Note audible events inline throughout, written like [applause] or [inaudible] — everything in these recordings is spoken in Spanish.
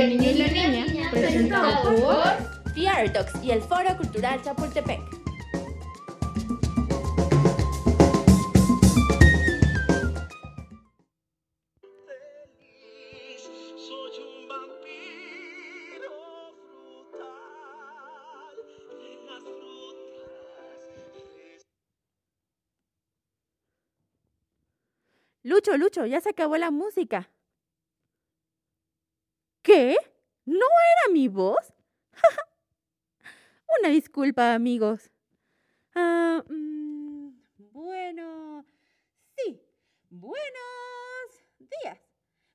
El niño y la niña, presentado por Fiartox y el Foro Cultural Chapultepec. Soy un vampiro frutal de las frutas. Lucho, Lucho, ya se acabó la música. ¿Qué? ¿No era mi voz? [laughs] Una disculpa, amigos. Ah, mm, bueno, sí. Buenos días.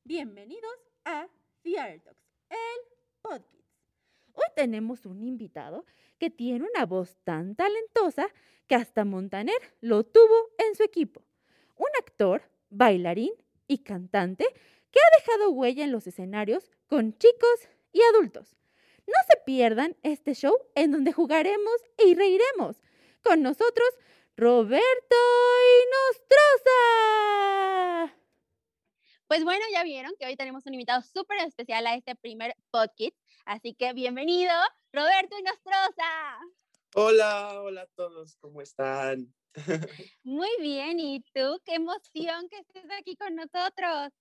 Bienvenidos a Fiartox, el podcast. Hoy tenemos un invitado que tiene una voz tan talentosa que hasta Montaner lo tuvo en su equipo. Un actor, bailarín y cantante que ha dejado huella en los escenarios con chicos y adultos. No se pierdan este show en donde jugaremos y reiremos. Con nosotros, Roberto Inostroza. Pues bueno, ya vieron que hoy tenemos un invitado súper especial a este primer podcast. Así que bienvenido, Roberto Inostroza. Hola, hola a todos, ¿cómo están? [laughs] Muy bien, ¿y tú? Qué emoción que estés aquí con nosotros.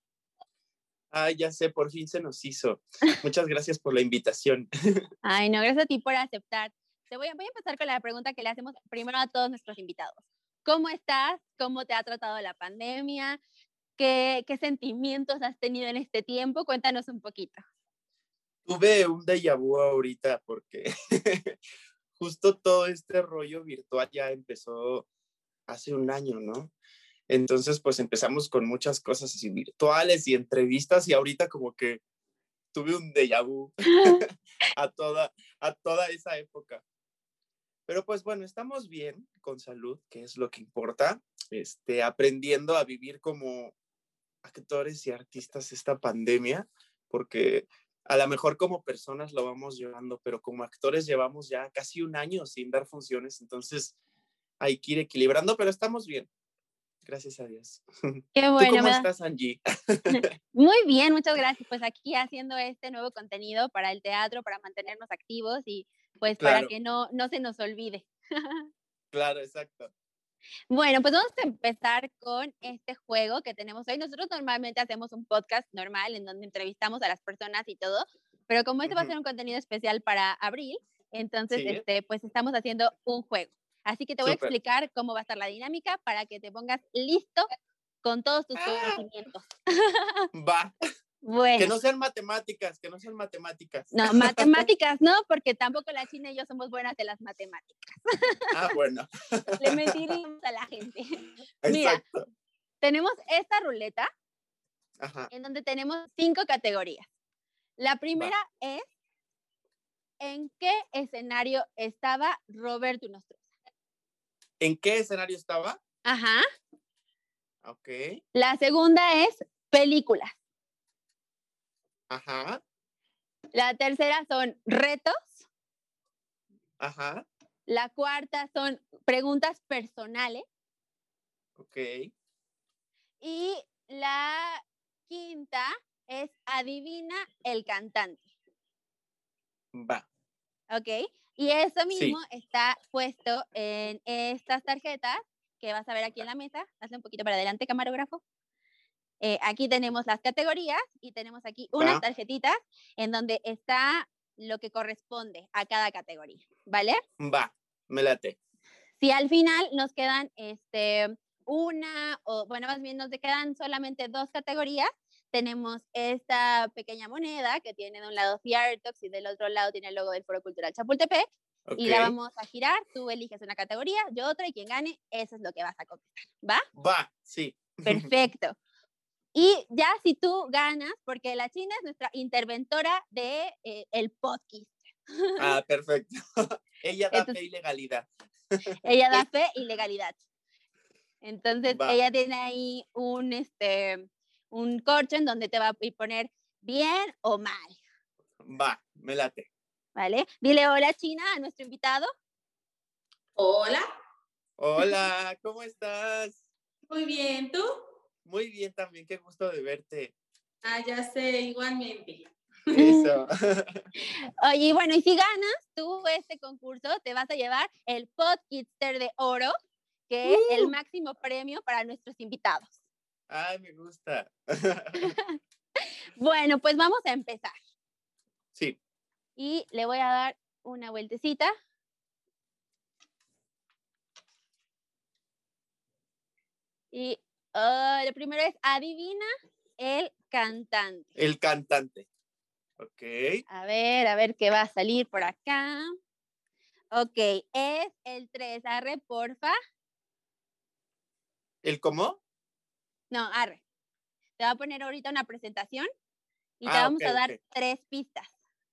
Ay, ya sé, por fin se nos hizo. [laughs] Muchas gracias por la invitación. [laughs] Ay, no, gracias a ti por aceptar. Te voy a, voy a empezar con la pregunta que le hacemos primero a todos nuestros invitados. ¿Cómo estás? ¿Cómo te ha tratado la pandemia? ¿Qué, qué sentimientos has tenido en este tiempo? Cuéntanos un poquito. Tuve un déjà vu ahorita porque [laughs] justo todo este rollo virtual ya empezó hace un año, ¿no? Entonces, pues empezamos con muchas cosas así virtuales y entrevistas y ahorita como que tuve un déjà vu [laughs] [laughs] a toda, a toda esa época. Pero pues bueno, estamos bien, con salud, que es lo que importa, este, aprendiendo a vivir como actores y artistas esta pandemia, porque a lo mejor como personas lo vamos llevando, pero como actores llevamos ya casi un año sin dar funciones, entonces hay que ir equilibrando, pero estamos bien. Gracias a Dios. [laughs] Qué ¿Tú bueno. cómo estás, Angie? [laughs] Muy bien, muchas gracias. Pues aquí haciendo este nuevo contenido para el teatro, para mantenernos activos y pues para que no, no se nos olvide. Claro, exacto. Bueno, pues vamos a empezar con este juego que tenemos hoy. Nosotros normalmente hacemos un podcast normal en donde entrevistamos a las personas y todo, pero como este va a ser un contenido especial para abril, entonces Sí. este, pues estamos haciendo un juego. Así que te voy a explicar cómo va a estar la dinámica para que te pongas listo con todos tus Ah. conocimientos. Va. [laughs] Bueno. Que no sean matemáticas, que no sean matemáticas. No, [laughs] matemáticas no, porque tampoco la China y yo somos buenas de las matemáticas. Ah, bueno. [laughs] Le mentiríamos a la gente. Mira. Exacto. Tenemos esta ruleta Ajá. en donde tenemos cinco categorías. La primera es ¿en qué escenario estaba Roberto Nostroza? ¿En qué escenario estaba? Ajá. Ok. La segunda es películas. Ajá. La tercera son retos. Ajá. La cuarta son preguntas personales. Ok. Y la quinta es adivina el cantante. Va. ¿Ok? Y eso Sí. mismo está puesto en estas tarjetas que vas a ver aquí en la mesa. Hazle un poquito para adelante, camarógrafo. Eh, aquí tenemos las categorías y tenemos aquí unas tarjetitas en donde está lo que corresponde a cada categoría, ¿vale? Va. Me late. Si al final nos quedan este, una, o bueno, más bien nos quedan solamente dos categorías, tenemos esta pequeña moneda que tiene de un lado Fiartox y del otro lado tiene el logo del Foro Cultural Chapultepec Ok. y la vamos a girar, tú eliges una categoría, yo otra y quien gane, eso es lo que vas a contestar, ¿va? Va. Sí. [laughs] Perfecto. Y ya si tú ganas, porque la China es nuestra interventora de eh, el podcast. [laughs] Ah, perfecto. [laughs] Ella da Entonces- fe y legalidad. Ella da fe y legalidad. Entonces, Va. ella tiene ahí un, este, un corcho en donde te va a poner bien o mal, Va. Me late. ¿vale? Dile hola, China, a nuestro invitado. Hola, Hola, [laughs] ¿cómo estás? muy bien, ¿tú? Muy bien también, qué gusto de verte. Ah, ya sé, igualmente. Eso. [laughs] [laughs] Oye, y bueno, y si ganas tú este concurso, te vas a llevar el Podkitster de oro, que es el ¡Uh! máximo premio para nuestros invitados. Ay, me gusta. [laughs] Bueno, pues vamos a empezar. Sí. Y le voy a dar una vueltecita. Y ah, lo primero es adivina el cantante. El cantante. Ok. A ver, a ver qué va a salir por acá. Ok, es el 3. Arre, porfa. ¿El cómo? No, arre. Te voy a poner ahorita una presentación y te Ah, vamos a dar tres pistas.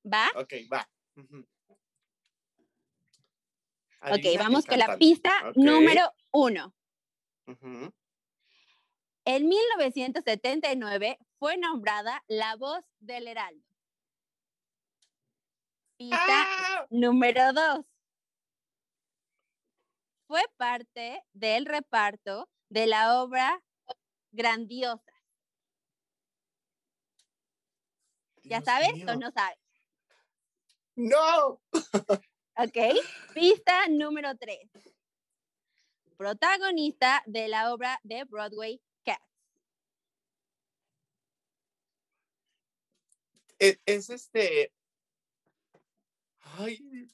¿Va? Ok, va. Ujú. Ok, vamos con la pista número uno. Ujú. En 1979 fue nombrada la voz del Heraldo. Pista ¡Ah! número dos. Fue parte del reparto de la obra Grandiosa. ¿Ya sabes mío. o no sabes? No. Ok. Pista número tres. Protagonista de la obra de Broadway Cats. Es, es este. Ay.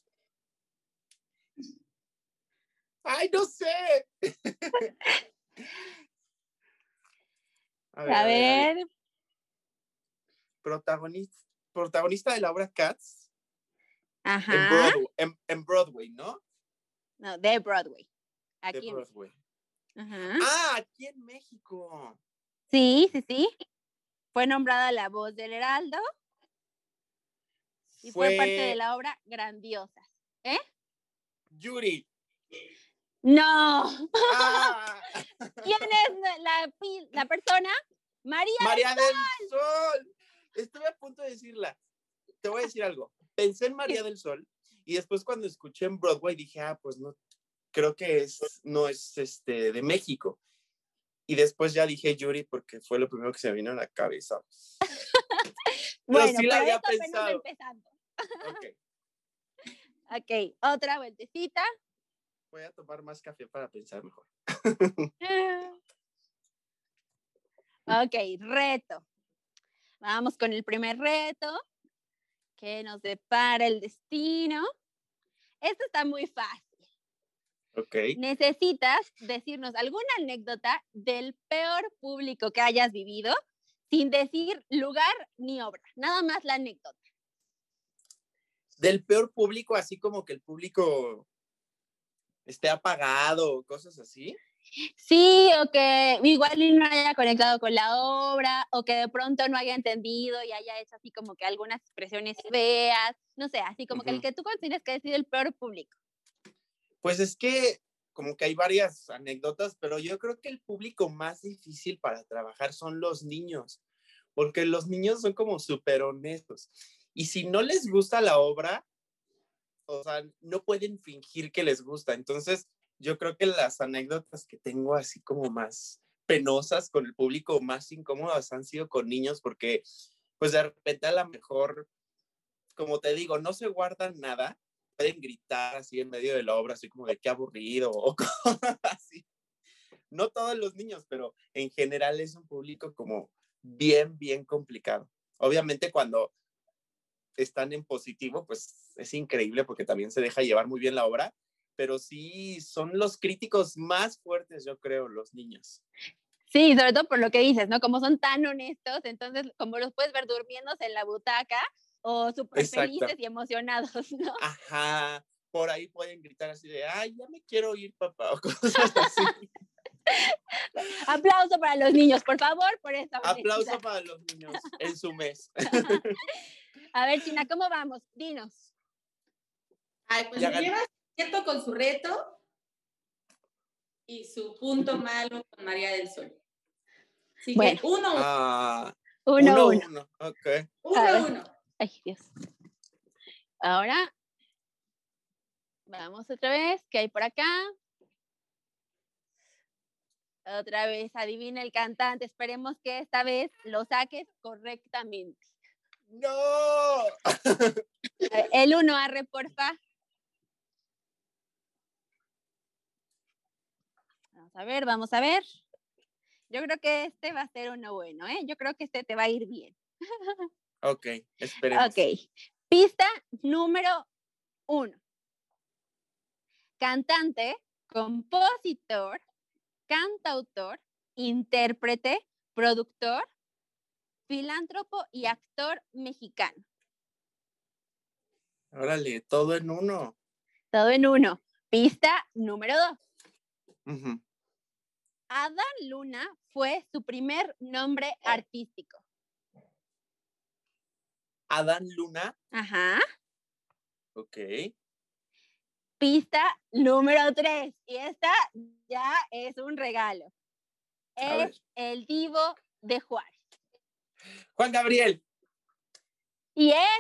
Ay, no sé. [laughs] a A ver, Protagonista, protagonista de la obra Cats en ajá. Broadway, en, en Broadway, ¿no? No, de Broadway. De en- Broadway. Ajá. Ah, aquí en México. Sí, sí, sí. Fue nombrada la voz del Heraldo y fue, parte de la obra Grandiosas. Yuri. No. Ah, [laughs] ¿Quién es la, la persona? María. María del Sol. Estuve a punto de decirla. Te voy a decir algo. Pensé en María del Sol y después cuando escuché en Broadway dije, ah, pues no, creo que es, no es este, de México. Y después ya dije Yuri porque fue lo primero que se me vino a la cabeza. [laughs] Bueno, sí la pero había pensado. empezando. Ok, [laughs] Ok, otra vueltecita. Voy a tomar más café para pensar mejor. [laughs] Ok, reto. Vamos con el primer reto. que nos depara el destino? Esto está muy fácil. Ok. Necesitas decirnos alguna anécdota del peor público que hayas vivido sin decir lugar ni obra, nada más la anécdota. Del peor público, así como que el público esté apagado o cosas así. Sí, o que igual no haya conectado con la obra, o que de pronto no haya entendido y haya hecho así como que algunas expresiones feas, no sé, así como que el que tú consideres que ha sido el peor público. Pues es que como que hay varias anécdotas, pero yo creo que el público más difícil para trabajar son los niños, porque los niños son como súper honestos. Y si no les gusta la obra, o sea, no pueden fingir que les gusta. Entonces, yo creo que las anécdotas que tengo así como más penosas con el público, más incómodas, han sido con niños, porque pues de repente a lo mejor, como te digo, no se guardan nada, pueden gritar así en medio de la obra, así como de qué aburrido o [laughs] cosas así. No todos los niños, pero en general es un público como bien, bien complicado. Obviamente cuando están en positivo, pues es increíble porque también se deja llevar muy bien la obra, pero sí son los críticos más fuertes, yo creo, los niños. Sí, sobre todo por lo que dices, ¿no? Como son tan honestos, entonces como los puedes ver durmiéndose en la butaca o súper felices y emocionados, [laughs] ¿no? Ajá, por ahí pueden gritar así de, ay, ya me quiero ir, papá, o cosas así. [laughs] Aplauso para los niños, por favor, por esta Aplauso para los niños en su mes. [laughs] A ver, China, ¿cómo vamos? Dinos. Ay, pues Ya lleva cierto con su reto y su punto [laughs] malo con María del Sol. Así Bueno. que uno, Ah, Uno, uno, uno. uno, ok. uno, uno. Ay, Dios. Ahora, vamos otra vez. ¿Qué hay por acá? Otra vez, adivina el cantante. Esperemos que esta vez lo saques correctamente. ¡No! [laughs] El uno, arre, porfa. Vamos a ver, vamos a ver. Yo creo que este va a ser uno bueno, ¿eh? Yo creo que este te va a ir bien. [laughs] Ok, esperemos. Ok. Pista número uno. Cantante, compositor, cantautor, intérprete, productor, filántropo y actor mexicano. Órale, todo en uno. Todo en uno. Pista número dos. Ujú. Adán Luna fue su primer nombre artístico. Adán Luna. Ajá. Ok. Pista número tres. Y esta ya es un regalo. A ver. Es el divo de Juárez. Juan Gabriel. Y es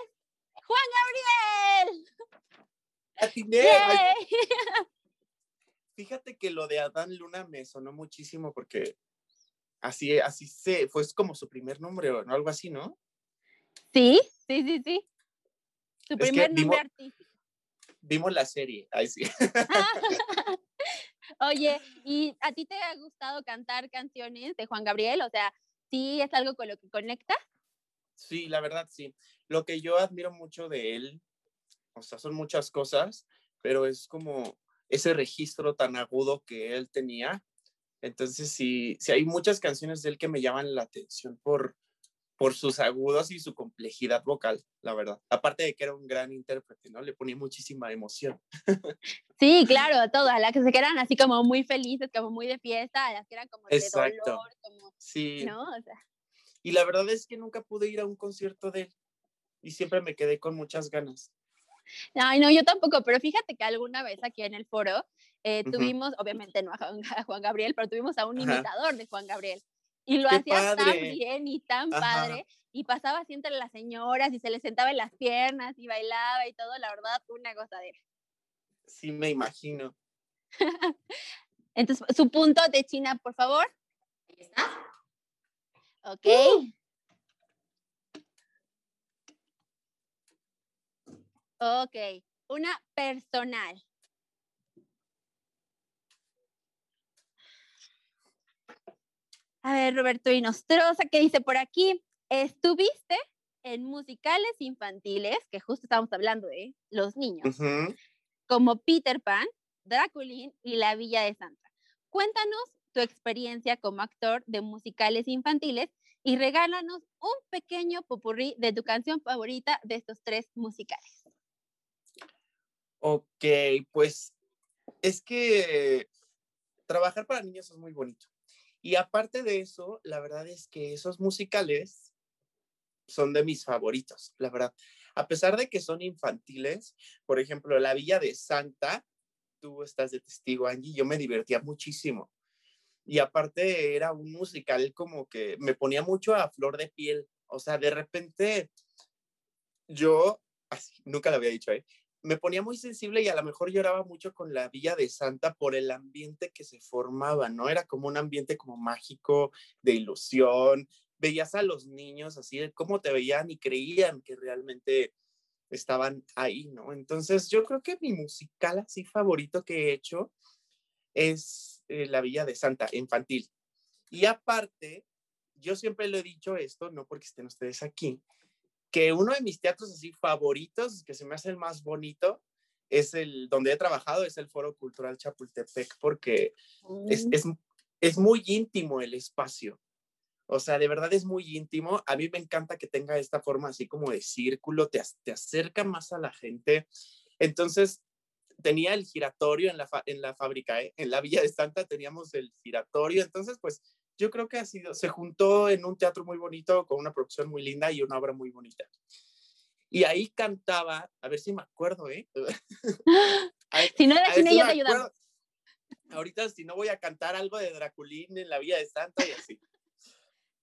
Juan Gabriel. Atiné. [laughs] Fíjate que lo de Adán Luna me sonó muchísimo porque así, así se, fue como su primer nombre o ¿no? algo así, ¿no? Sí, sí, sí, sí. Su primer nombre artístico. Vimos la serie. Ay, sí. [laughs] Oye, ¿y a ti te ha gustado cantar canciones de Juan Gabriel? O sea, ¿sí es algo con lo que conectas? Sí, la verdad, sí. Lo que yo admiro mucho de él, o sea, son muchas cosas, pero es como ese registro tan agudo que él tenía. Entonces, sí, sí hay muchas canciones de él que me llaman la atención por, por sus agudos y su complejidad vocal, la verdad. Aparte de que era un gran intérprete, ¿no? Le ponía muchísima emoción. Sí, [laughs] claro, todas, las que se quedan así como muy felices, como muy de fiesta, las que eran como de Exacto. dolor, como, Sí. ¿no? O sea, Y la verdad es que nunca pude ir a un concierto de él y siempre me quedé con muchas ganas. Ay, no, yo tampoco, pero fíjate que alguna vez aquí en el foro eh, tuvimos, obviamente no a Juan, a Juan Gabriel, pero tuvimos a un Ajá. imitador de Juan Gabriel. Y lo ¡Qué hacía tan bien y tan Ajá. padre. Y pasaba así entre las señoras y se le sentaba en las piernas y bailaba y todo, la verdad, una gozadera. Sí, me imagino. [laughs] Entonces, su punto de China, por favor. Ahí está. Ok. Uh. Ok. Una personal. A ver, Roberto Inostroza, ¿qué dice por aquí? Estuviste en musicales infantiles, que justo estamos hablando de los niños, como Peter Pan, Draculín y La Villa de Santa. Cuéntanos tu experiencia como actor de musicales infantiles y regálanos un pequeño popurrí de tu canción favorita de estos tres musicales. Ok, pues es que trabajar para niños es muy bonito. Y aparte de eso, la verdad es que esos musicales son de mis favoritos, la verdad. A pesar de que son infantiles, por ejemplo, La Villa de Santa, tú estás de testigo, Angie, yo me divertía muchísimo. Y aparte era un musical como que me ponía mucho a flor de piel. O sea, de repente yo, así, nunca lo había dicho, ¿eh? Me ponía muy sensible y a lo mejor lloraba mucho con la Villa de Santa por el ambiente que se formaba, ¿no? Era como un ambiente como mágico, de ilusión. Veías a los niños así, de cómo te veían y creían que realmente estaban ahí, ¿no? Entonces yo creo que mi musical así favorito que he hecho es eh, La Villa de Santa, infantil. Y aparte, yo siempre lo he dicho esto, no porque estén ustedes aquí, que uno de mis teatros así favoritos, que se me hace el más bonito, es el donde he trabajado, es el Foro Cultural Chapultepec, porque es, Mm, es, es muy íntimo el espacio. O sea, de verdad es muy íntimo. A mí me encanta que tenga esta forma así como de círculo, te, te acerca más a la gente. Entonces, tenía el giratorio en la, fa- en la fábrica, ¿eh? en la Villa de Santa teníamos el giratorio. Entonces, pues yo creo que ha sido, se juntó en un teatro muy bonito, con una producción muy linda y una obra muy bonita. Y ahí cantaba, a ver si me acuerdo, ¿eh? [laughs] Ahí- Si no era cine, si yo te acuerdo. Ahorita si no voy a cantar algo de Draculín en la Villa de Santa y así. [laughs]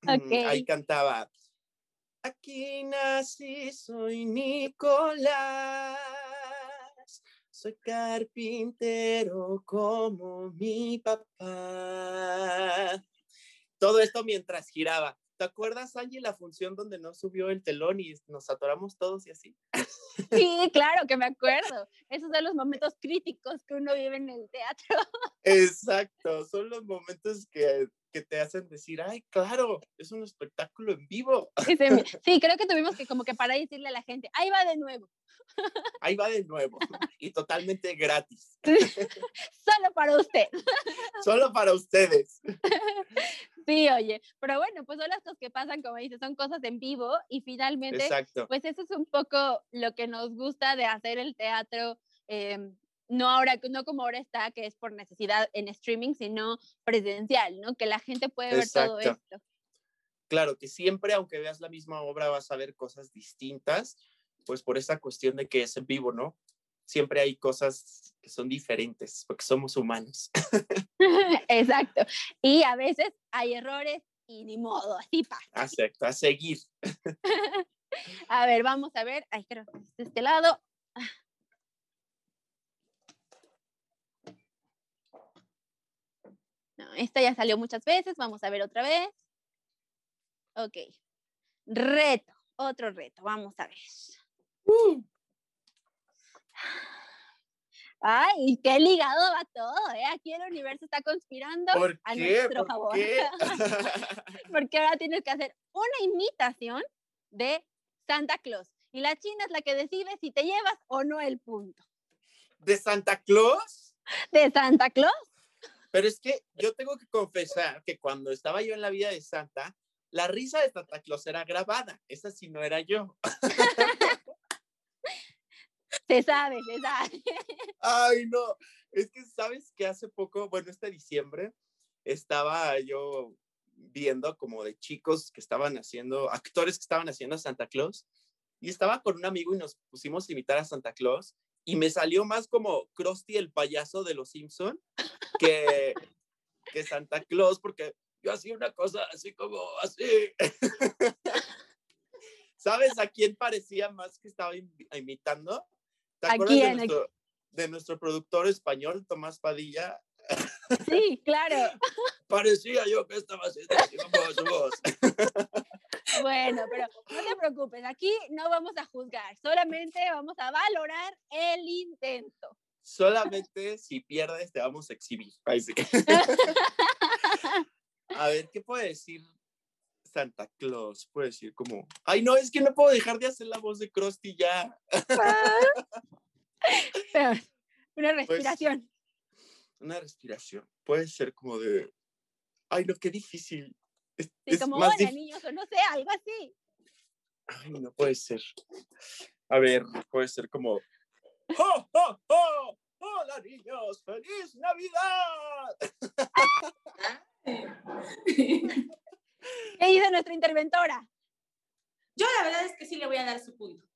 Mm, Ahí Ok. cantaba. Aquí nací, soy Nicolás. Soy carpintero como mi papá. Todo esto mientras giraba. ¿te acuerdas, Angie, la función donde no subió el telón y nos atoramos todos y así? Sí, claro que me acuerdo. Esos son los momentos críticos que uno vive en el teatro. Exacto, son los momentos que, que te hacen decir, ay, claro, es un espectáculo en vivo. Sí, creo que tuvimos que como que para decirle a la gente, ahí va de nuevo. [laughs] Ahí va de nuevo [laughs] y totalmente gratis. [laughs] Solo para usted. Solo para ustedes. Sí, oye, pero bueno, pues son las cosas que pasan, como dices, son cosas en vivo y finalmente, Exacto. pues eso es un poco lo que nos gusta de hacer el teatro, em, no ahora, no como ahora está, que es por necesidad en streaming, sino presencial, ¿no? Que la gente puede ver todo Exacto. esto. Claro que siempre, aunque veas la misma obra, vas a ver cosas distintas, pues por esa cuestión de que es en vivo, ¿no? Siempre hay cosas que son diferentes, porque somos humanos. [laughs] [laughs] Exacto. Y a veces hay errores y ni modo, así pasa. Acepto, a seguir. [laughs] A ver, vamos a ver. Ay, creo que es de este lado. Esta ya salió muchas veces. Vamos a ver otra vez. Ok. Reto. Otro reto. Vamos a ver. Ay, qué ligado va todo, ¿eh? Aquí el universo está conspirando ¿Por a qué? nuestro ¿Por favor. qué? [laughs] [laughs] Porque ahora tienes que hacer una imitación de Santa Claus. Y la China es la que decide si te llevas o no el punto. ¿De Santa Claus? ¿De Santa Claus? Pero es que yo tengo que confesar que cuando estaba yo en la vida de Santa, la risa de Santa Claus era grabada. Esa sí no era yo. Se sabe, se sabe. [laughs] Ay, no. Es que sabes que hace poco, bueno, este diciembre, estaba yo viendo como de chicos que estaban haciendo, actores que estaban haciendo a Santa Claus, y estaba con un amigo y nos pusimos a imitar a Santa Claus, y me salió más como Krusty el payaso de los Simpson que, que Santa Claus, porque yo hacía una cosa así como así. [laughs] ¿Sabes a quién parecía más que estaba im- imitando? ¿Te ¿A acuerdas de quién? ¿A nuestro, de nuestro productor español, Tomás Padilla? Sí, claro. Parecía yo que estaba haciendo así como su voz. Bueno, pero no te preocupes, aquí no vamos a juzgar, solamente vamos a valorar el intento. Solamente si pierdes te vamos a exhibir. Ay, sí. [laughs] A ver, ¿qué puede decir Santa Claus? Puede decir como, ay, no, es que no puedo dejar de hacer la voz de Krusty ya. [laughs] Pero, una Pues, respiración. Una respiración. Puede ser como de, ay, no, qué difícil. Es, Sí, es como más hola dif- niños, o no sé, algo así. Ay, no puede ser. A ver, puede ser como, ¡Oh, oh, oh! ¡Hola, niños! ¡Feliz Navidad! ¿Qué dice nuestra interventora? Yo la verdad es que sí le voy a dar su punto.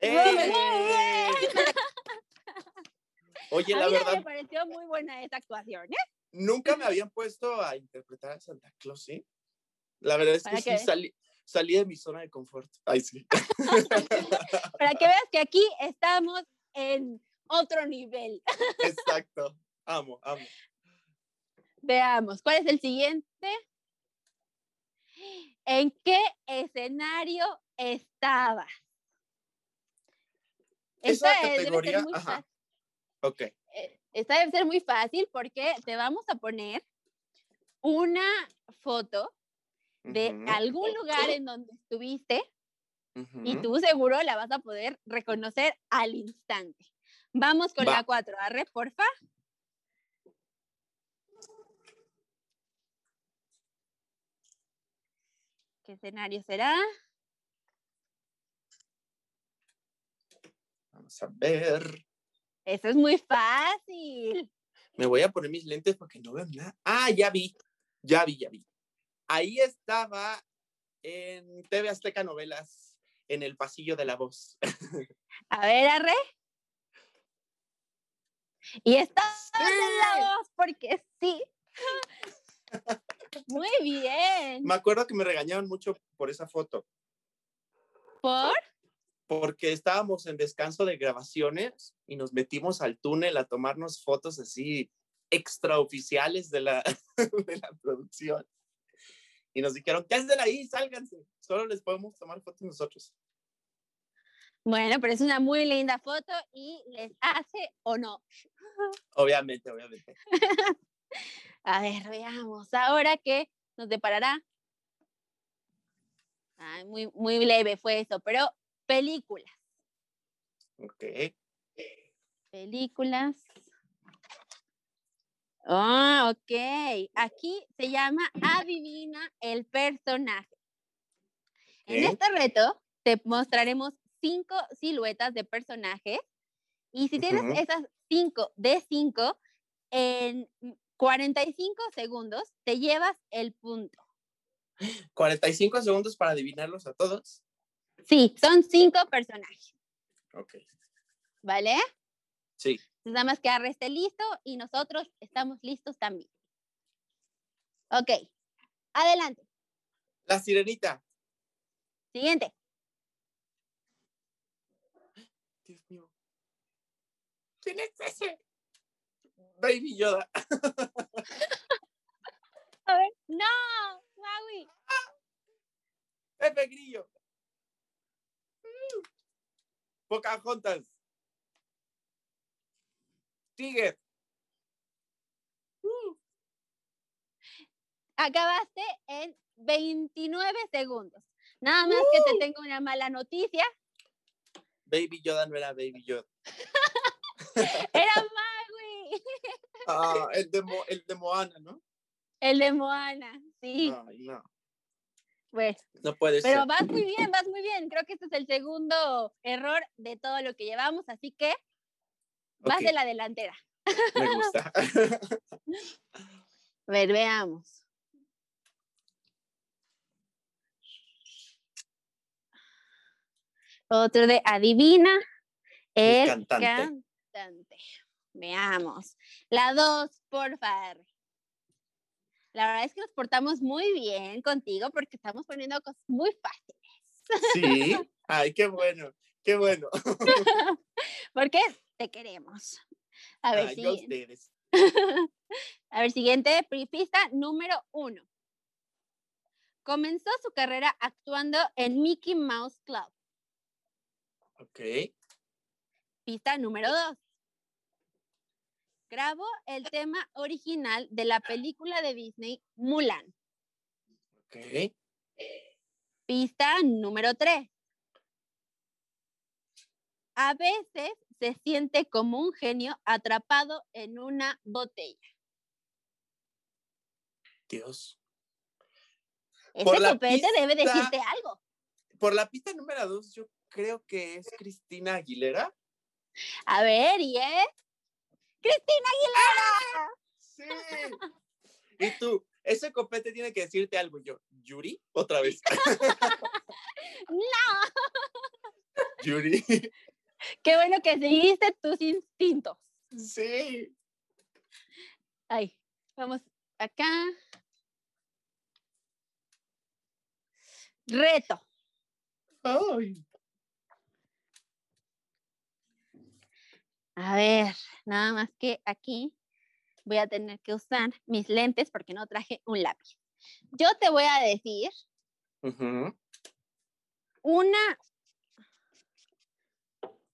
Muy ¡Eh! bien. Oye, a la mí verdad, me pareció muy buena esa actuación, ¿eh? nunca me habían puesto a interpretar a Santa Claus, ¿sí? La verdad es que ¿Para sí salí, salí de mi zona de confort. Ay, sí. [laughs] Para que veas que aquí estamos en otro nivel. [laughs] Exacto. Amo, amo. Veamos, ¿cuál es el siguiente? ¿En qué escenario estabas? Esa Esta, debe ser categoría, ajá. Ok. eh, esta debe ser muy fácil porque te vamos a poner una foto de algún lugar en donde estuviste y tú seguro la vas a poder reconocer al instante. Vamos con Va. la 4. Arre, porfa. ¿Qué escenario será? Vamos a ver. Eso es muy fácil. Me voy a poner mis lentes porque no veo nada. Ah, ya vi. Ya vi, ya vi. Ahí estaba en TV Azteca Novelas, en el pasillo de la voz. [laughs] A ver, arre. Y estás en la voz, porque sí. [laughs] Muy bien. Me acuerdo que me regañaron mucho por esa foto, ¿Por? porque estábamos en descanso de grabaciones y nos metimos al túnel a tomarnos fotos así extraoficiales de la, [laughs] de la producción. Y nos dijeron, ¿qué hacen ahí? Sálganse. Solo les podemos tomar fotos nosotros. Bueno, pero es una muy linda foto y les hace honor. [laughs] Obviamente, obviamente. A ver, veamos. Ahora qué nos deparará. Ay, muy, muy leve fue eso, pero películas. Ok. Películas. Ah, ok. Aquí se llama Adivina el personaje. En este reto te mostraremos cinco siluetas de personajes y si tienes esas cinco de cinco, en 45 segundos te llevas el punto. 45 segundos para adivinarlos a todos. Sí, son cinco personajes, Ok. ¿vale? Sí. Nada más que Arre esté listo y nosotros estamos listos también. Ok, adelante. La sirenita. Siguiente. Dios mío. ¿Quién es ese? Baby Yoda. [laughs] A ver. No, Maui. Pepe Grillo. Mm. Pocahontas. Tiger. Uh, Acabaste en 29 segundos. Nada más que te tengo una mala noticia. Baby Yoda no era Baby Yoda. [laughs] Era Maui. [laughs] Ah, el de, Mo- el de Moana, ¿no? El de Moana. Sí, Ay, no. pues. No puede Pero ser. vas muy bien, vas muy bien. Creo que este es el segundo error de todo lo que llevamos, así que vas Ok, de la delantera. Me [laughs] gusta. [laughs] A ver, veamos. Otro de adivina el, cantante. cantante. Veamos. La dos, por favor. La verdad es que nos portamos muy bien contigo porque estamos poniendo cosas muy fáciles. Sí. [laughs] Ay, qué bueno. Qué bueno. Porque te queremos. A ver, siguiente. [laughs] A ver, siguiente, número uno. Comenzó su carrera actuando en Mickey Mouse Club. Ok. Pista número dos. Grabó el tema original de la película de Disney Mulan. Ok. Pista número tres. A veces se siente como un genio atrapado en una botella. Dios. La copete debe decirte algo. Por la pista número dos, yo creo que es Cristina Aguilera. A ver, y es. ¡Cristina Aguilera! Sí. Y tú, ese copete tiene que decirte algo. Yo, ¿Yuri? Otra vez. [laughs] ¡No! [laughs] ¿Yuri? Qué bueno que seguiste tus instintos. Sí. Ay, vamos acá. Reto. Ay. A ver, nada más que aquí voy a tener que usar mis lentes porque no traje un lápiz. Yo te voy a decir Ujú, una,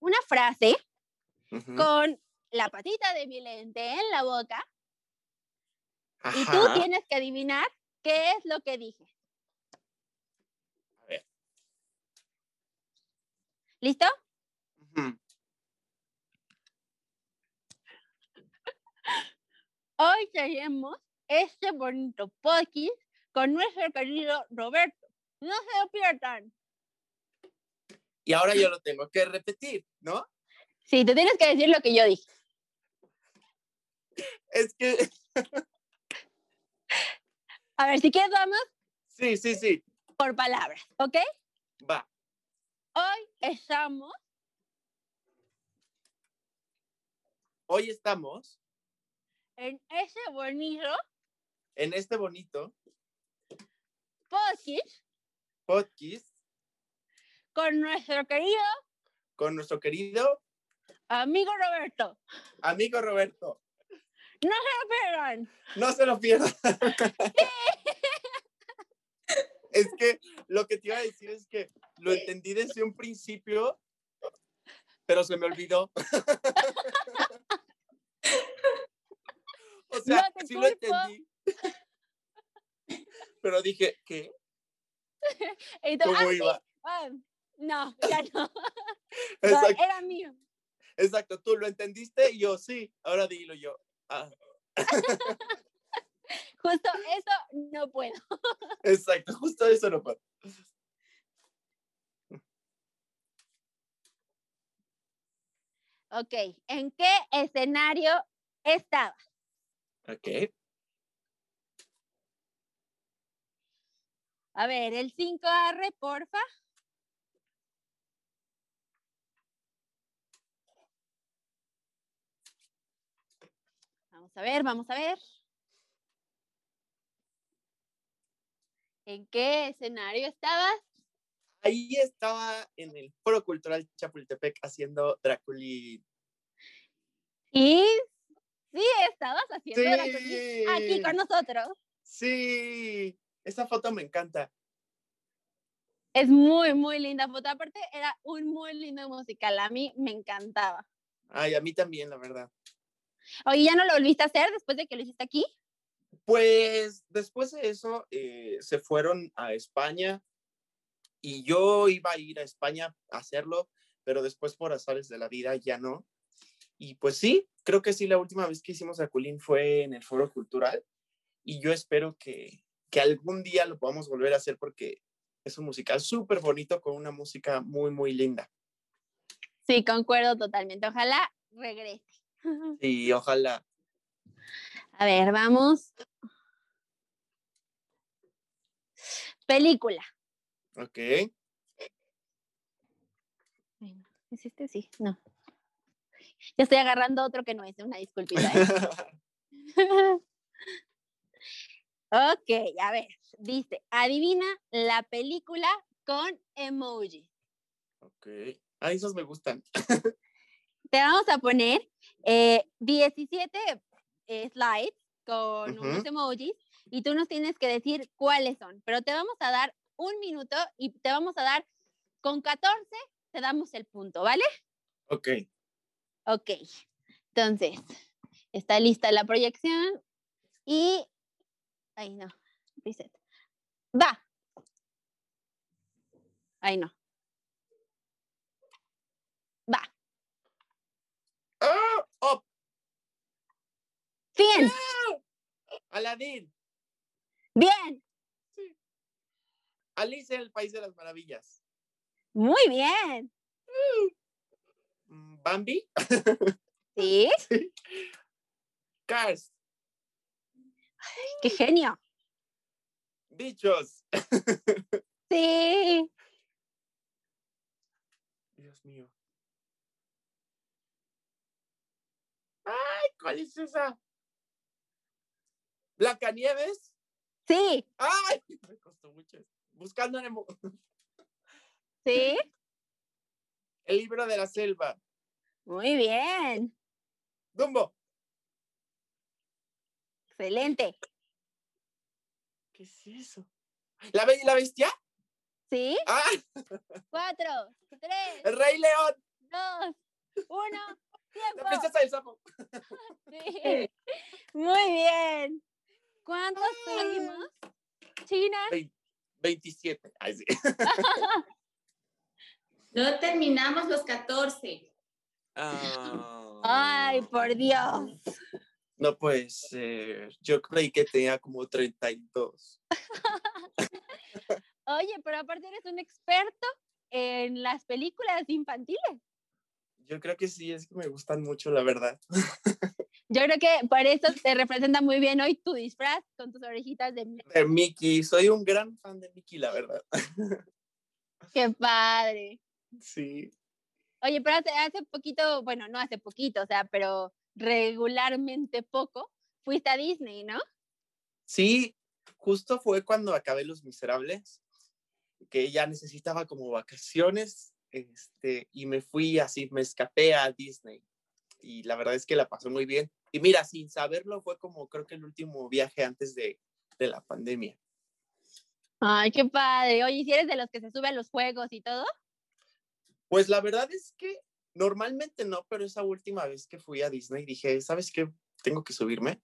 una frase con la patita de mi lente en la boca y tú tienes que adivinar qué es lo que dije. A ver. ¿Listo? Hoy tenemos este bonito podcast con nuestro querido Roberto. No se lo pierdan. Y ahora yo lo tengo que repetir, ¿no? Sí, tú tienes que decir lo que yo dije. Es que, A ver, si quieres vamos sí, sí, sí. por palabras, ¿ok? Va. Hoy estamos Hoy estamos en ese bonito en este bonito podcast podcast con nuestro querido con nuestro querido amigo Roberto. amigo Roberto. No se lo pierdan. No se lo pierdan. [laughs] Es que lo que te iba a decir es que lo entendí desde un principio, pero se me olvidó. [laughs] O sea, No sí lo entendí. Pero dije, ¿qué? [laughs] ¿Cómo "Ah, sí, iba? ah, no, [laughs] ya no. [laughs] No, Exacto, era mío. exacto, tú lo entendiste y yo sí, ahora dilo yo. Ah, [laughs] Justo eso no puedo. exacto, justo eso no pasa. Ok, ¿en qué escenario estaba? Ok. A ver, el 5R, porfa. Vamos a ver, vamos a ver. ¿En qué escenario estabas? Ahí estaba en el Foro Cultural Chapultepec haciendo Draculín. Y sí, estabas haciendo Draculín aquí Sí. con nosotros. Sí, esa foto me encanta. Es muy, muy linda foto. Aparte, era un muy lindo musical. A mí me encantaba. Ay, a mí también, la verdad. Oye, ¿ya no lo volviste a hacer después de que lo hiciste aquí? Pues después de eso eh, se fueron a España y yo iba a ir a España a hacerlo, pero después por azares de la vida ya no. Y pues sí, creo que sí, la última vez que hicimos Aculín fue en el Foro Cultural y yo espero que, que algún día lo podamos volver a hacer porque es un musical súper bonito con una música muy, muy linda. Sí, concuerdo totalmente. Ojalá regrese. [laughs] Y ojalá. A ver, vamos. Película. Ok. Bueno, ¿Es este? Sí, no. Ya estoy agarrando otro que no es, una disculpita. ¿eh? [laughs] ok, a ver, dice, adivina la película con emoji. ok. Ah, esos me gustan. [laughs] Te vamos a poner eh, 17 eh, slides con unos Ujú. emojis y tú nos tienes que decir cuáles son, pero te vamos a dar un minuto y te vamos a dar con 14, te damos el punto, ¿vale? Ok. Ok, entonces, está lista la proyección y... Ay, no, reset. Va. Ay, no. Va. ¡Ah! ¡Oh! Bien, Aladín. bien, Alice en el País de las Maravillas. muy bien. Mm, Bambi. Sí, [laughs] Cars. qué genio. Bichos. [laughs] Sí. Dios mío. Ay, ¿cuál es esa? Blancanieves. Sí, Ay, [laughs] me costó mucho. Buscando Nemo. [laughs] sí. El libro de la selva. Muy bien. Dumbo. Excelente. ¿Qué es eso? ¿La y la Bestia? Sí. ¡Ah! [laughs] Cuatro, tres, ¡El Rey León! dos, uno. Tiempo. ¡La Princesa del Sapo! Sí. Muy bien. ¿Cuántos tuvimos? China. 27. Ay, sí. [laughs] No terminamos los 14. Ay, por Dios. No puede ser. Yo creí que tenía como 32. [laughs] Oye, pero aparte eres un experto en las películas infantiles. Yo creo que sí, es que me gustan mucho, la verdad. [laughs] Yo creo que por eso te representa muy bien hoy tu disfraz con tus orejitas de. De Mickey, soy un gran fan de Mickey, la verdad. [laughs] Qué padre. Sí. Oye, pero hace, hace poquito, bueno, no hace poquito, o sea, pero regularmente poco, fuiste a Disney, ¿no? Sí, justo fue cuando acabé Los Miserables, que ya necesitaba como vacaciones, este, y me fui así, me escapé a Disney. Y la verdad es que la pasó muy bien. Y mira, sin saberlo, fue como creo que el último viaje antes de, de la pandemia. Ay, qué padre. Oye, ¿y si eres de los que se sube a los juegos y todo? Pues la verdad es que normalmente no, pero esa última vez que fui a Disney dije, ¿sabes qué? Tengo que subirme.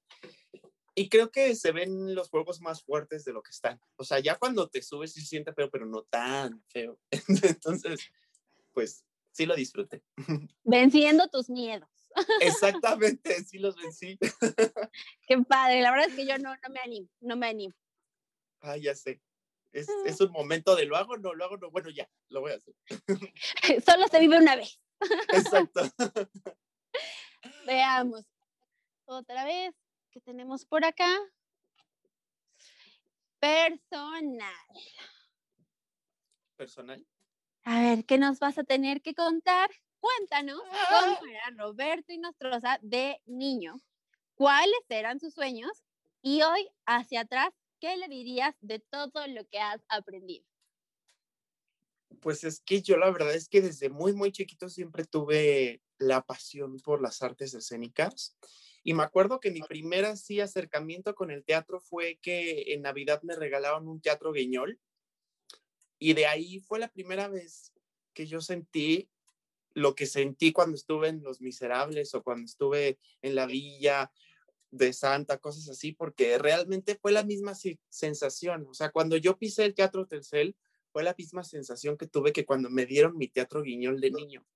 Y creo que se ven los juegos más fuertes de lo que están. O sea, ya cuando te subes sí se siente feo, pero no tan feo. [laughs] Entonces, pues sí lo disfruté. [laughs] Venciendo tus miedos. Exactamente, sí los vencí. [laughs] Qué padre. La verdad es que yo no, no me animo, no me animo. Ah, ya sé. Es, es un momento de lo hago, no, lo hago, no. Bueno, ya, lo voy a hacer. [laughs] Solo se vive una vez. Exacto. [laughs] Veamos. Otra vez, ¿qué tenemos por acá? Personal. Personal. A ver, ¿qué nos vas a tener que contar? Cuéntanos Ah. cómo era Roberto y Nostroza de niño. ¿Cuáles eran sus sueños? Y hoy, hacia atrás, ¿qué le dirías de todo lo que has aprendido? Pues es que yo la verdad es que desde muy, muy chiquito siempre tuve la pasión por las artes escénicas. Y me acuerdo que mi primer así acercamiento con el teatro fue que en Navidad me regalaron un teatro guiñol. Y de ahí fue la primera vez que yo sentí lo que sentí cuando estuve en Los Miserables o cuando estuve en la villa de Santa, cosas así, porque realmente fue la misma sensación. O sea, cuando yo pisé el Teatro Telcel, fue la misma sensación que tuve que cuando me dieron mi teatro guiñol de niño.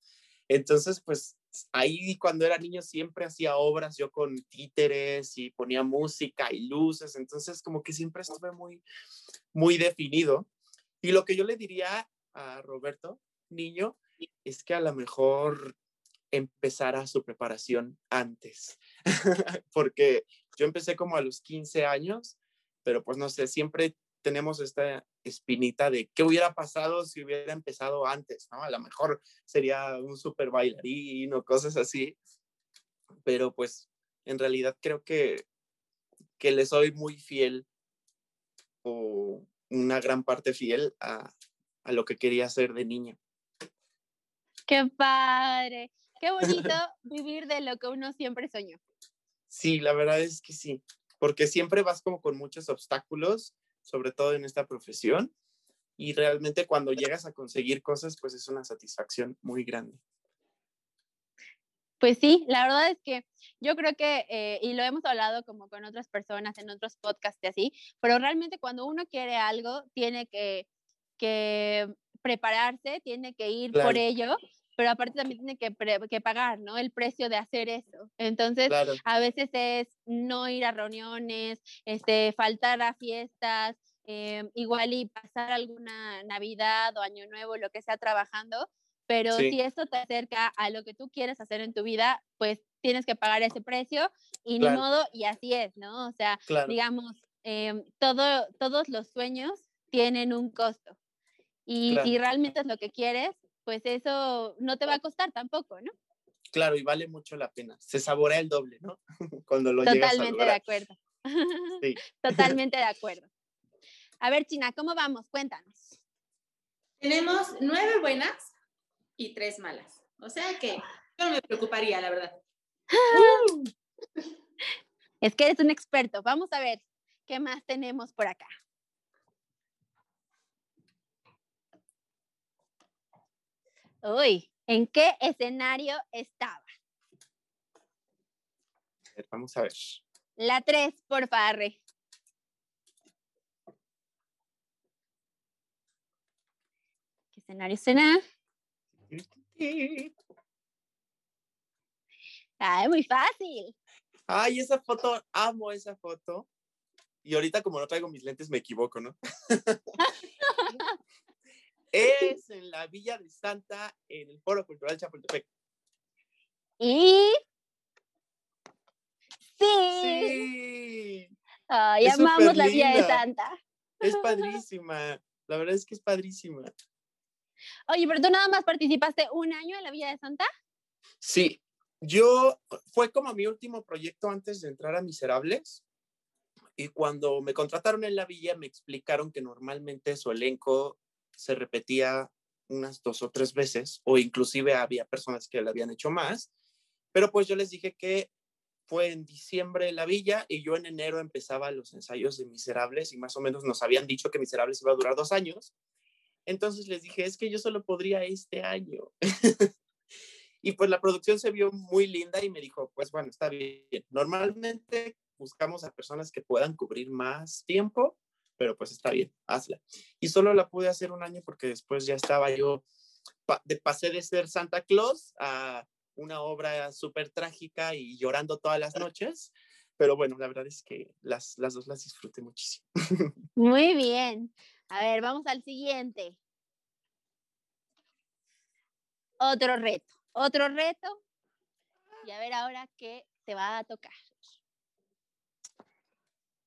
Entonces, pues ahí cuando era niño siempre hacía obras yo con títeres y ponía música y luces, entonces como que siempre estuve muy, muy definido. Y lo que yo le diría a Roberto, niño, es que a lo mejor empezara su preparación antes, [laughs] porque yo empecé como a los 15 años, pero pues no sé, siempre tenemos esta espinita de qué hubiera pasado si hubiera empezado antes, ¿no? A lo mejor sería un super bailarín o cosas así, pero pues en realidad creo que, que le soy muy fiel o una gran parte fiel a, a lo que quería hacer de niño. ¡Qué padre! Qué bonito [laughs] vivir de lo que uno siempre soñó. Sí, la verdad es que sí, porque siempre vas como con muchos obstáculos, sobre todo en esta profesión, y realmente cuando llegas a conseguir cosas, pues es una satisfacción muy grande. Pues sí, la verdad es que yo creo que, eh, y lo hemos hablado como con otras personas en otros podcasts y así, pero realmente cuando uno quiere algo, tiene que, que prepararse, tiene que ir por ello, pero aparte también tiene que, pagar, ¿no? El precio de hacer eso. Entonces, Claro, a veces es no ir a reuniones, este, faltar a fiestas, eh, igual y pasar alguna Navidad o Año Nuevo, lo que sea, trabajando, pero Sí. si esto te acerca a lo que tú quieres hacer en tu vida, pues tienes que pagar ese precio y Claro. ni modo, y así es, ¿no? O sea, claro, digamos, em, todo, todos los sueños tienen un costo. Y Claro. si realmente es lo que quieres, pues eso no te va a costar tampoco, ¿no? claro, y vale mucho la pena. Se saborea el doble, ¿no? [laughs] Cuando lo llegas a Totalmente de acuerdo. [laughs] Sí. Totalmente de [laughs] acuerdo. A ver, China, ¿cómo vamos? Cuéntanos. Tenemos nueve buenas y tres malas. O sea que yo no me preocuparía, la verdad. Es que eres un experto. Vamos a ver qué más tenemos por acá. Uy, ¿en qué escenario estaba? Vamos a ver. La 3, por Farre. ¿Qué escenario será? Ay, muy fácil. Ay, esa foto, amo esa foto. Y ahorita como no traigo mis lentes me equivoco, ¿no? [laughs] es en la Villa de Santa, en el Foro Cultural Chapultepec. Y sí, Sí, Ay, es amamos la Villa de. Santa. es padrísima. La verdad es que es padrísima. Oye, pero tú nada más participaste un año en la Villa de Santa. Sí, yo fue como mi último proyecto antes de entrar a Miserables. Y cuando me contrataron en la villa, me explicaron que normalmente su elenco se repetía unas dos o tres veces, o inclusive había personas que lo habían hecho más. Pero pues yo les dije que fue en diciembre la villa y yo en enero empezaba los ensayos de Miserables y más o menos nos habían dicho que Miserables iba a durar dos años. Entonces les dije, es que yo solo podría este año. [laughs] y pues la producción se vio muy linda y me dijo, pues bueno, está bien. Normalmente buscamos a personas que puedan cubrir más tiempo, pero pues está bien, hazla. Y solo la pude hacer un año porque después ya estaba yo, de, pasé de ser Santa Claus a una obra súper trágica y llorando todas las noches. Pero bueno, la verdad es que las, las dos las disfruté muchísimo. [laughs] Muy bien. A ver, vamos al siguiente. Otro reto, otro reto. Y a ver ahora qué te va a tocar.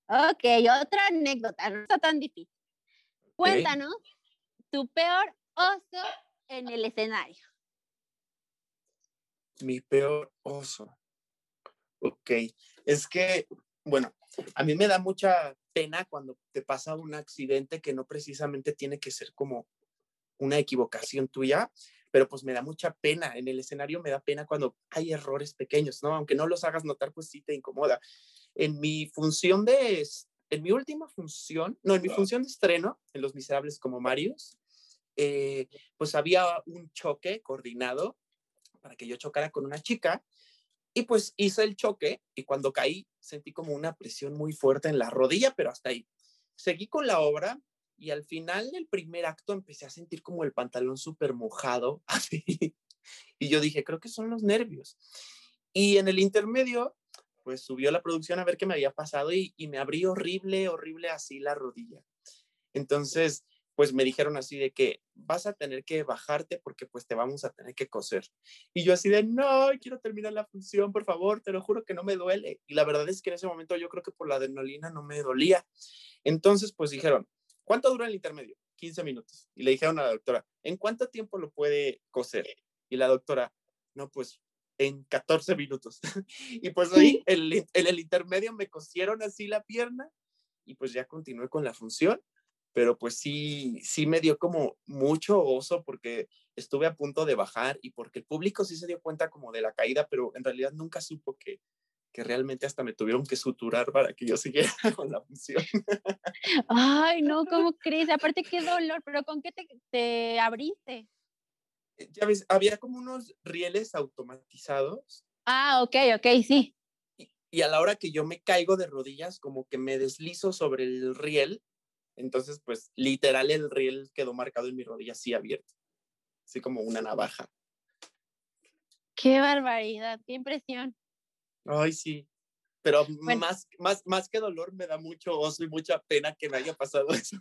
Ok, otra anécdota, no está tan difícil. Cuéntanos tu peor oso en el escenario. Mi peor oso. Ok, es que, bueno, a mí me da mucha pena cuando te pasa un accidente que no precisamente tiene que ser como una equivocación tuya, pero pues me da mucha pena. En el escenario me da pena cuando hay errores pequeños, ¿no? Aunque no los hagas notar, pues sí te incomoda. En mi función de, en mi última función, no, en mi función de estreno, en Los Miserables como Marius, eh, pues había un choque coordinado para que yo chocara con una chica. Y pues hice el choque y cuando caí sentí como una presión muy fuerte en la rodilla, pero hasta ahí. Seguí con la obra y al final del primer acto empecé a sentir como el pantalón súper mojado, [laughs] así. Y yo dije, creo que son los nervios. Y en el intermedio, pues subió la producción a ver qué me había pasado y, y me abrí horrible, horrible así la rodilla. Entonces, pues me dijeron así de que vas a tener que bajarte porque pues te vamos a tener que coser. Y yo así de, no, quiero terminar la función, por favor, te lo juro que no me duele. Y la verdad es que en ese momento yo creo que por la adrenalina no me dolía. Entonces, pues dijeron, ¿cuánto dura el intermedio? 15 minutos. Y le dijeron a la doctora, ¿en cuánto tiempo lo puede coser? Y la doctora, no, pues en 14 minutos. [laughs] y pues ahí, en el intermedio me cosieron así la pierna y pues ya continué con la función pero pues sí, sí me dio como mucho oso porque estuve a punto de bajar y porque el público sí se dio cuenta como de la caída, pero en realidad nunca supo que, que realmente hasta me tuvieron que suturar para que yo siguiera [laughs] con la función. Ay, no, ¿cómo crees? Aparte, qué dolor, pero ¿con qué te, te abriste? Eh, ya ves, había como unos rieles automatizados. Ah, ok, ok, sí. Y, y a la hora que yo me caigo de rodillas, como que me deslizo sobre el riel entonces, pues literal el riel quedó marcado en mi rodilla así abierto, así como una navaja. Qué barbaridad, qué impresión. Ay, sí. Pero más, más, más que dolor me da mucho oso y mucha pena que me haya pasado [laughs] eso.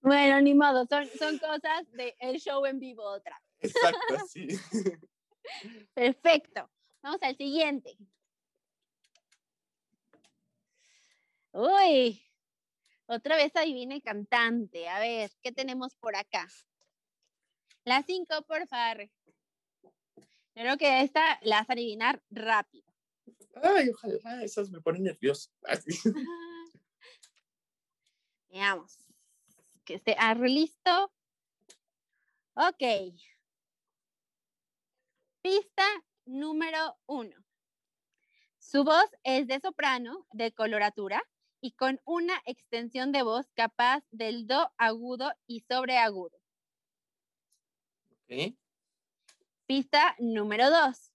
Bueno, ni modo, son, son cosas del el show en vivo otra. Exacto, [laughs] sí. Perfecto. Vamos al siguiente. Uy, otra vez adivine cantante. A ver, ¿qué tenemos por acá? La cinco, por favor. Creo que esta la vas a adivinar rápido. Ay, ojalá, esas me ponen nervioso. [laughs] [laughs] Veamos. Que esté listo. Ok. Pista número uno. Su voz es de soprano, de coloratura, y con una extensión de voz capaz del do agudo y sobreagudo. Pista número dos.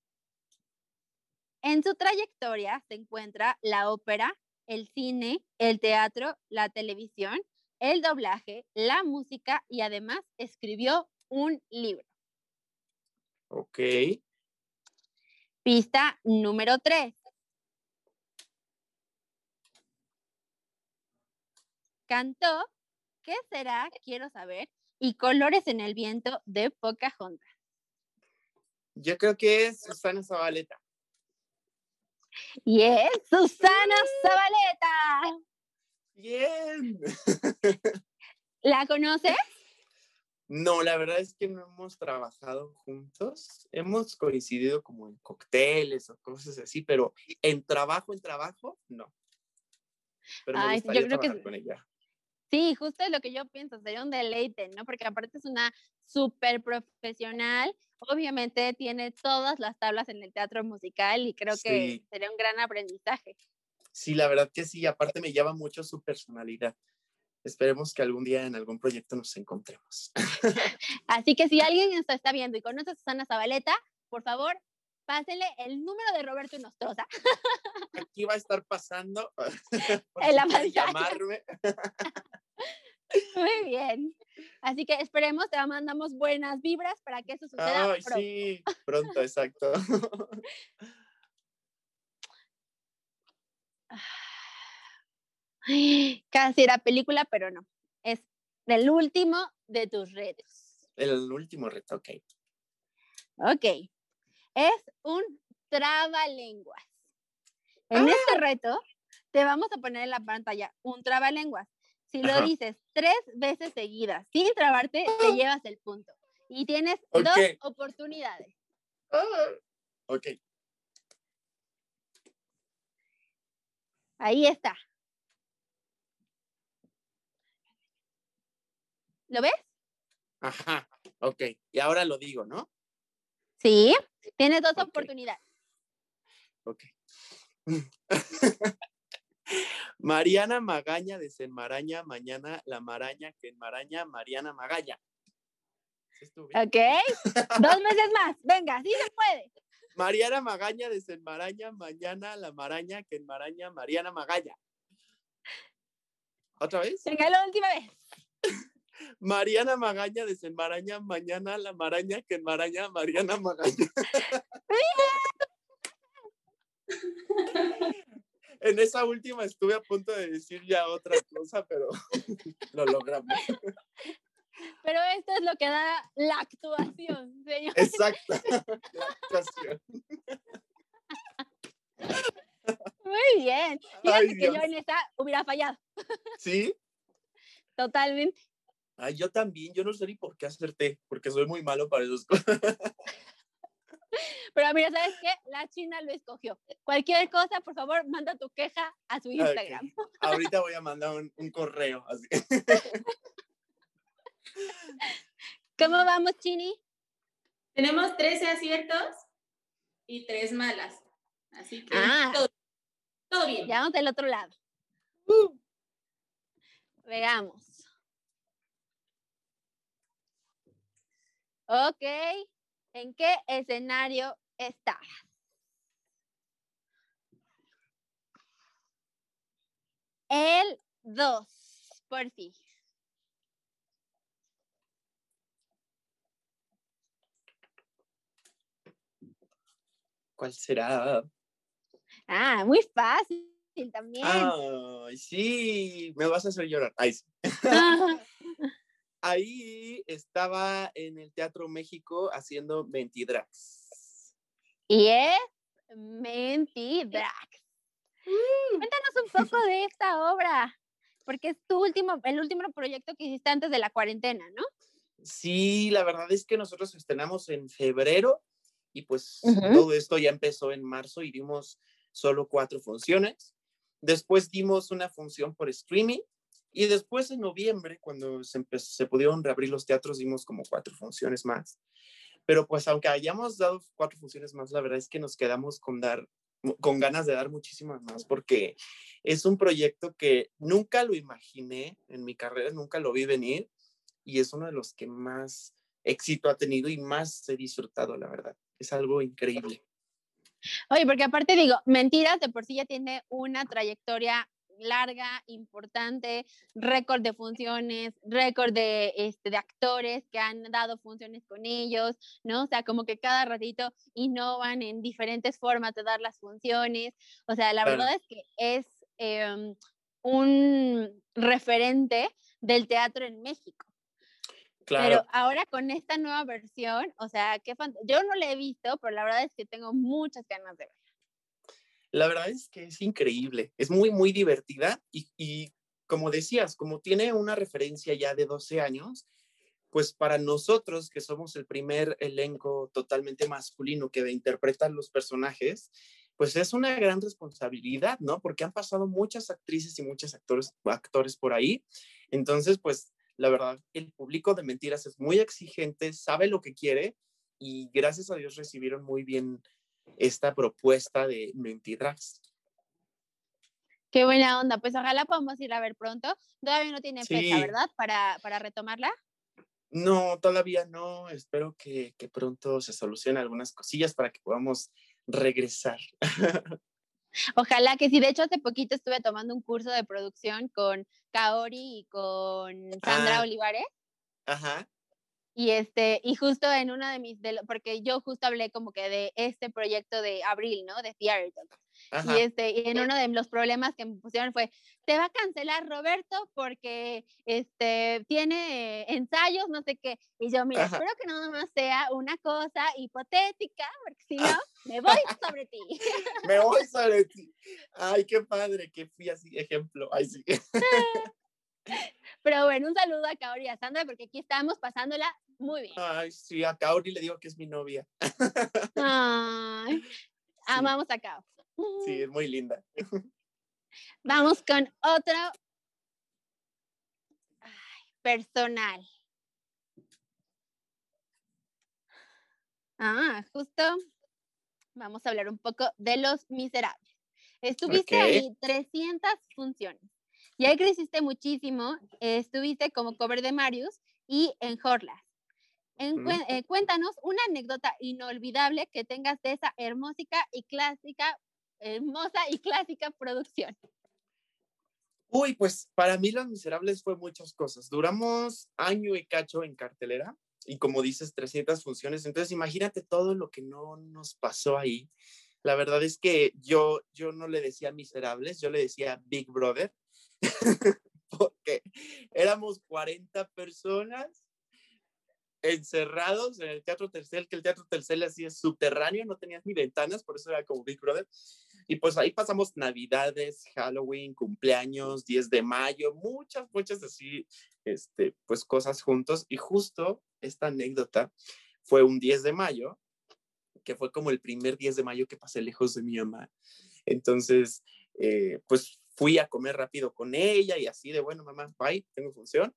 En su trayectoria se encuentra la ópera, el cine, el teatro, la televisión, el doblaje, la música y además escribió un libro. Ok. Pista número tres. Cantó ¿Qué será? Quiero saber. Y Colores en el Viento de Pocahontas. Yo creo que es Susana Zabaleta. Y es Susana Zabaleta. Bien. [laughs] ¿La conoces? No, la verdad es que no hemos trabajado juntos. Hemos coincidido como en cócteles o cosas así, pero en trabajo, en trabajo, no. Pero me Ay, gustaría yo creo que con ella Sí, justo es lo que yo pienso, sería un deleite, ¿no? Porque aparte es una súper profesional, obviamente tiene todas las tablas en el teatro musical y creo que sería un gran aprendizaje. Sí, la verdad que sí, aparte me llama mucho su personalidad. Esperemos que algún día en algún proyecto nos encontremos. [laughs] Así que si alguien nos está viendo y conoce a Susana Zabaleta, por favor, pásenle el número de Roberto Nostroza. [laughs] Aquí va a estar pasando. En la pantalla. llamarme. [laughs] Muy bien. Así que esperemos, te mandamos buenas vibras para que eso suceda Ay, pronto. sí, pronto, exacto. [laughs] Casi era película, pero no. Es el último de tus redes. El último reto, ok. Ok. Es un trabalenguas. En Ah. este reto te vamos a poner en la pantalla un trabalenguas. Si lo Ajá. dices tres veces seguidas sin trabarte, te llevas el punto. Y tienes dos oportunidades. Ah, Ok, Ahí está. ¿Lo ves? ajá, ok. Y ahora lo digo, ¿no? Sí. Tienes dos oportunidades. Ok. [laughs] Mariana Magaña desenmaraña mañana la maraña que enmaraña Mariana Magaña. ¿Ok? Dos veces más. Venga, sí se puede. Mariana Magaña desenmaraña mañana la maraña que enmaraña Mariana Magaña. ¿Otra vez? Venga, la última vez. Mariana Magaña desenmaraña mañana la maraña que enmaraña Mariana Magaña. [laughs] En esa última estuve a punto de decir ya otra cosa, pero [laughs] lo logramos. Pero esto es lo que da la actuación, señor. Exacto. [laughs] La actuación. Muy bien. Fíjate Ay, que yo en esta hubiera fallado ¿Sí? totalmente. Ay, yo también, yo no sé ni por qué acerté, porque soy muy malo para esas cosas. Pero mira, ¿sabes qué? La China lo escogió. Cualquier cosa, por favor, manda tu queja a su Instagram. [laughs] Ahorita voy a mandar un, un correo, así. ¿Cómo vamos, Chini? Tenemos 13 aciertos y 3 malas. Así que Ah. todo, todo bien. Ya vamos del otro lado. Uh. Veamos. Ok. ¿En qué escenario estás? El 2, por fin. ¿Cuál será? Ah, muy fácil también. Ay, sí, me vas a hacer llorar. Ay, sí. [laughs] Ahí estaba en el Teatro México haciendo Mentidrax. y es Mentidrax. Cuéntanos un poco de esta obra, porque es tu último, el último proyecto que hiciste antes de la cuarentena, ¿no? Sí, la verdad es que nosotros estrenamos en febrero y pues todo esto ya empezó en marzo y dimos solo cuatro funciones. Después dimos una función por streaming y después en noviembre, cuando se, se pudieron reabrir los teatros, dimos como cuatro funciones más. Pero pues aunque hayamos dado cuatro funciones más, la verdad es que nos quedamos con dar con ganas de dar muchísimas más porque es un proyecto que nunca lo imaginé en mi carrera, nunca lo vi venir y es uno de los que más éxito ha tenido y más he disfrutado, la verdad. Es algo increíble. Oye, porque aparte digo, Mentiras de por sí ya tiene una trayectoria larga, importante, récord de funciones, récord de, este, de actores que han dado funciones con ellos, ¿no? O sea, como que cada ratito innovan en diferentes formas de dar las funciones. O sea, la verdad es que es em, un referente del teatro en México. Claro, Pero ahora con esta nueva versión, o sea, qué yo no la he visto, pero la verdad es que tengo muchas ganas de ver. La verdad es que es increíble. Es muy, muy divertida y, como decías, como tiene una referencia ya de 12 años, pues para nosotros que somos el primer elenco totalmente masculino que interpretan los personajes, pues es una gran responsabilidad, ¿no? Porque han pasado muchas actrices y muchos actores, actores por ahí. Entonces, pues la verdad, el público de mentiras es muy exigente, sabe lo que quiere y gracias a Dios recibieron muy bien esta propuesta de mentiras. Qué buena onda, pues ojalá podamos ir a ver pronto. Todavía no tiene fecha, ¿verdad? Para, para retomarla. No, todavía no. Espero que, que pronto se solucionen algunas cosillas para que podamos regresar. [laughs] Ojalá que sí. De hecho, hace poquito estuve tomando un curso de producción con Kaori y con Sandra Ah. Olivares. Ajá. Y este, y justo en uno de mis, de lo- porque yo justo hablé como que de este proyecto de abril, ¿no? De Theater Talks. Ajá. Y este, y en uno de los problemas que me pusieron fue, te va a cancelar Roberto porque este tiene ensayos, no sé qué. Y yo, mira, Ajá. espero que nada más sea una cosa hipotética, porque si no, [laughs] me voy sobre ti. Me voy sobre ti. Ay, qué padre que fui así, ejemplo. Ay, sí. [laughs] [laughs] Pero bueno, un saludo a Kaori y a Sandra porque aquí estamos pasándola muy bien. Ay, sí, a Kaori le digo que es mi novia. Ay, [laughs] amamos a Kao. Sí, es muy linda. [laughs] Vamos con otro ay, personal. Ah, justo vamos a hablar un poco de los miserables. Estuviste Ok. ahí 300 funciones. Y ahí creciste muchísimo. eh, estuviste como cover de Marius y en Horlas. En cuen- eh, cuéntanos una anécdota inolvidable que tengas de esa hermósica y clásica, hermosa y clásica producción. Uy, pues para mí Los Miserables fue muchas cosas. Duramos año y cacho en cartelera y como dices, 300 funciones. Entonces imagínate todo lo que no nos pasó ahí. La verdad es que yo, yo no le decía Miserables, yo le decía Big Brother, [laughs] porque éramos 40 personas encerrados en el Teatro Tercel, que el Teatro Tercel así es subterráneo, no tenías ni ventanas, por eso era como Big Brother. Y pues ahí pasamos Navidades, Halloween, cumpleaños, 10 de mayo, muchas, muchas así, este, pues cosas juntos. Y justo esta anécdota fue un 10 de mayo, que fue como el primer 10 de mayo que pasé lejos de mi mamá. Entonces, eh, pues fui a comer rápido con ella y así de, bueno, mamá, bye, tengo función.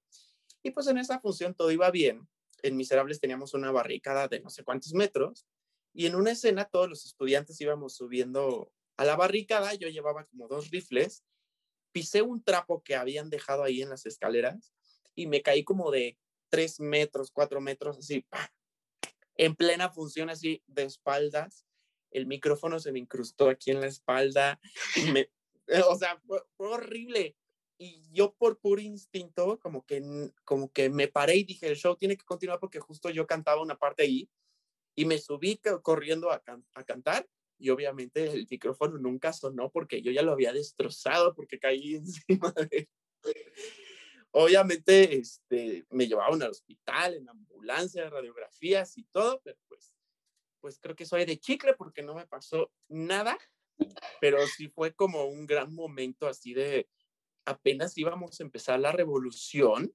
Y pues en esa función todo iba bien. En Miserables teníamos una barricada de no sé cuántos metros y en una escena todos los estudiantes íbamos subiendo a la barricada, yo llevaba como dos rifles, pisé un trapo que habían dejado ahí en las escaleras y me caí como de tres metros, cuatro metros, así, en plena función, así de espaldas. El micrófono se me incrustó aquí en la espalda. me- [laughs] o sea, fue, fue horrible. Y yo por puro instinto, como que, como que me paré y dije, el show tiene que continuar porque justo yo cantaba una parte ahí y me subí co- corriendo a, can- a cantar y obviamente el micrófono nunca sonó porque yo ya lo había destrozado porque caí [laughs] encima de él. [laughs] Obviamente este, me llevaron al hospital en ambulancia, radiografías y todo, pero pues, pues creo que soy de chicle porque no me pasó nada, pero sí fue como un gran momento así de apenas íbamos a empezar la revolución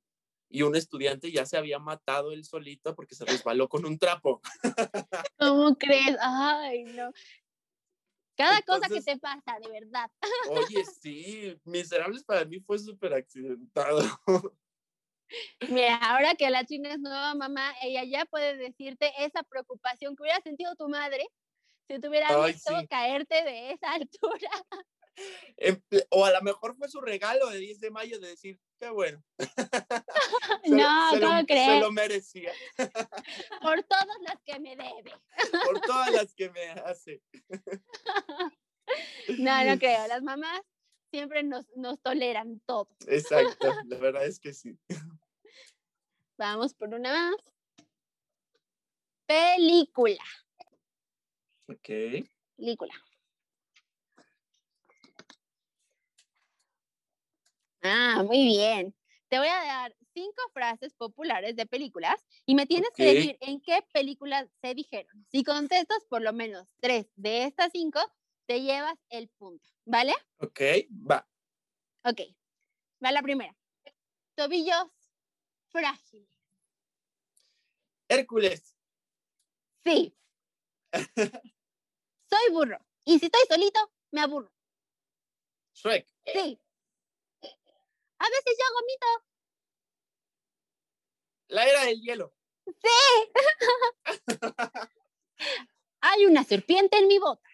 y un estudiante ya se había matado él solito porque se resbaló con un trapo. [laughs] ¿Cómo crees? Ay, no. Cada cosa que Entonces- te pasa, de verdad. Oye, sí, Miserables para mí fue súper accidentado. [laughs] Mira, ahora que la china es nueva mamá, ella ya puede decirte esa preocupación que hubiera sentido tu madre si te hubiera Ay, visto sí. caerte de esa [laughs] altura. O a lo mejor fue su regalo de 10 de mayo de decir, qué bueno. [laughs] Se lo- no, se lo- ¿cómo Se crees? lo merecía, [laughs] Por todas las que me debe. por todas las que me hace. No, no creo. Las mamás siempre nos, nos toleran todo. Exacto, la verdad es que sí. Vamos por una más. Película. Ok. Película. Ah, muy bien. Te voy a dar cinco frases populares de películas y me tienes que decir en qué películas se dijeron. Si contestas por lo menos tres de estas cinco, te llevas el punto, ¿vale? Ok, va. Ok. Va la primera. Tobillos frágiles. Hércules, Sí. [laughs] Soy burro. Y si estoy solito, me aburro. Shrek. Sí. A veces yo vomito. La era del hielo. [laughs] Hay una serpiente en mi bota.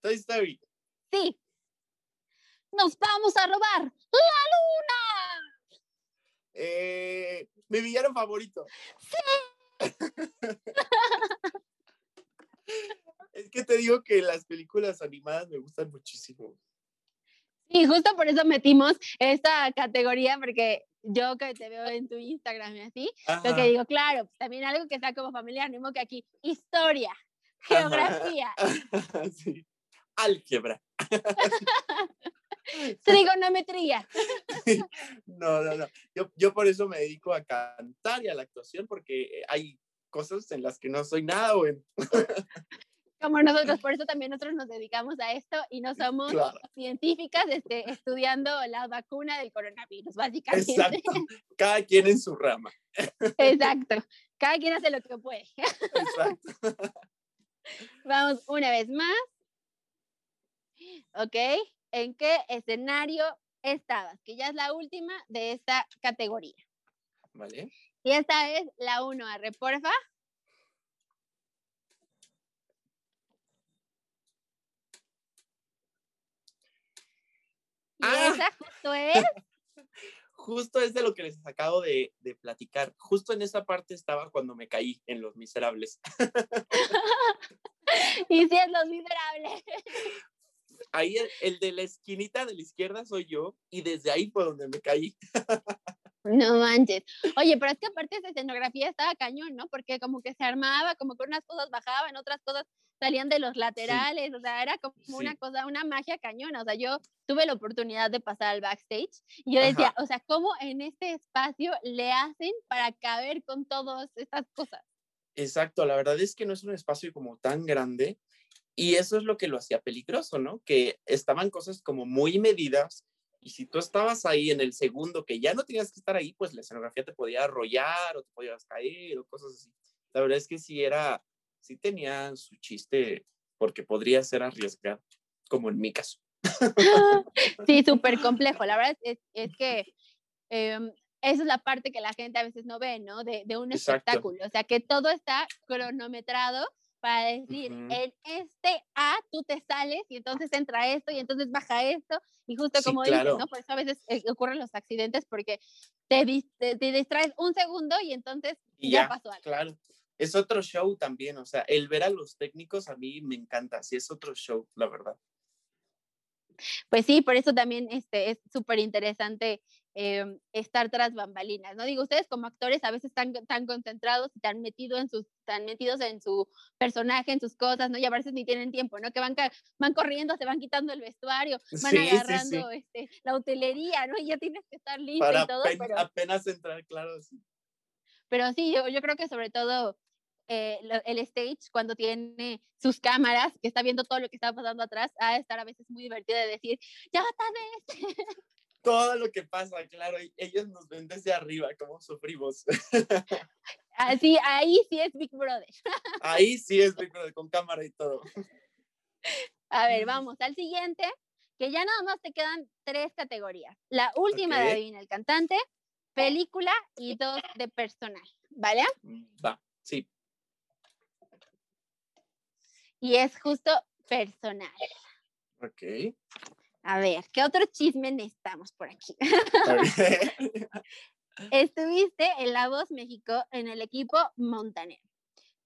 Toy Story. Sí. Nos vamos a robar la luna. Eh, mi villano favorito. [laughs] es que te digo que las películas animadas me gustan muchísimo. Y justo por eso metimos esta categoría, porque yo que te veo en tu Instagram y así, lo que digo, claro, pues, también algo que sea como familiar, no que aquí, historia, geografía, [laughs] sí. Álgebra. [laughs] trigonometría. No, no, no. Yo, yo por eso me dedico a cantar y a la actuación, porque hay cosas en las que no soy nada bueno. [laughs] Como nosotros, por eso también nosotros nos dedicamos a esto y no somos Claro. científicas este, estudiando la vacuna del coronavirus, básicamente. Exacto. Cada quien en su rama. Exacto. Cada quien hace lo que puede. Exacto. [laughs] Vamos una vez más. ¿Ok? ¿En qué escenario estabas? Que ya es la última de esta categoría. ¿Vale? Y esta es la 1, arre, porfa. Y Ah. esa justo es. [laughs] Justo es de lo que les acabo de, de platicar. Justo en esa parte estaba cuando me caí en Los Miserables. [laughs] Y si es Los Miserables. Ahí el, el de la esquinita de la izquierda soy yo y desde ahí fue donde me caí. [laughs] No manches. Oye, pero es que aparte esa escenografía estaba cañón, ¿no? Porque como que se armaba, como que unas cosas bajaban, otras cosas salían de los laterales, o sea, era como una Sí. cosa, una magia cañona. O sea, yo tuve la oportunidad de pasar al backstage y yo decía, o sea, ¿cómo en este espacio le hacen para caber con todas estas cosas? Exacto, la verdad es que no es un espacio como tan grande y eso es lo que lo hacía peligroso, ¿no? Que estaban cosas como muy medidas y si tú estabas ahí en el segundo que ya no tenías que estar ahí, pues la escenografía te podía arrollar o te podías caer o cosas así. La verdad es que sí era, sí tenía su chiste porque podría ser arriesgado, como en mi caso. [laughs] Sí, súper complejo. La verdad es, es que em, esa es la parte que la gente a veces no ve, ¿no? De, de un Exacto. espectáculo. O sea, que todo está cronometrado para decir, Ujú. en este A tú te sales y entonces entra esto y entonces baja esto. Y justo Sí, como claro. dices, ¿no? Por eso a veces eh, ocurren los accidentes porque te, te, te distraes un segundo y entonces Y ya, ya, pasó algo. claro. Es otro show también, o sea, el ver a los técnicos a mí me encanta, sí es otro show, la verdad. Pues sí, por eso también este, es súper interesante em, estar tras bambalinas, ¿no? Digo, ustedes como actores a veces están tan concentrados y tan metidos en sus, tan metidos en su personaje, en sus cosas, ¿no? Y a veces ni tienen tiempo, ¿no? Que van, van corriendo, se van quitando el vestuario, van Sí, sí, sí. agarrando Este, la utilería, ¿no? Y ya tienes que estar listo Para y todo, apen- pero, apenas entrar, claro. sí. pero sí, yo, yo creo que sobre todo eh, el stage, cuando tiene sus cámaras, que está viendo todo lo que está pasando atrás, de estar a veces muy divertido de decir, ya tarde, [laughs] Todo lo que pasa, claro, ellos nos ven desde arriba, cómo sufrimos. [laughs] así, ahí sí es Big Brother. [laughs] Ahí sí es Big Brother, con cámara y todo. A ver, vamos al siguiente, que ya nada más te quedan tres categorías. La última de. Adivina el Cantante, película y dos de personal, ¿vale? Va, sí. Y es justo personal. Ok. A ver, ¿qué otro chisme necesitamos por aquí? [laughs] Estuviste en La Voz México en el equipo Montaner.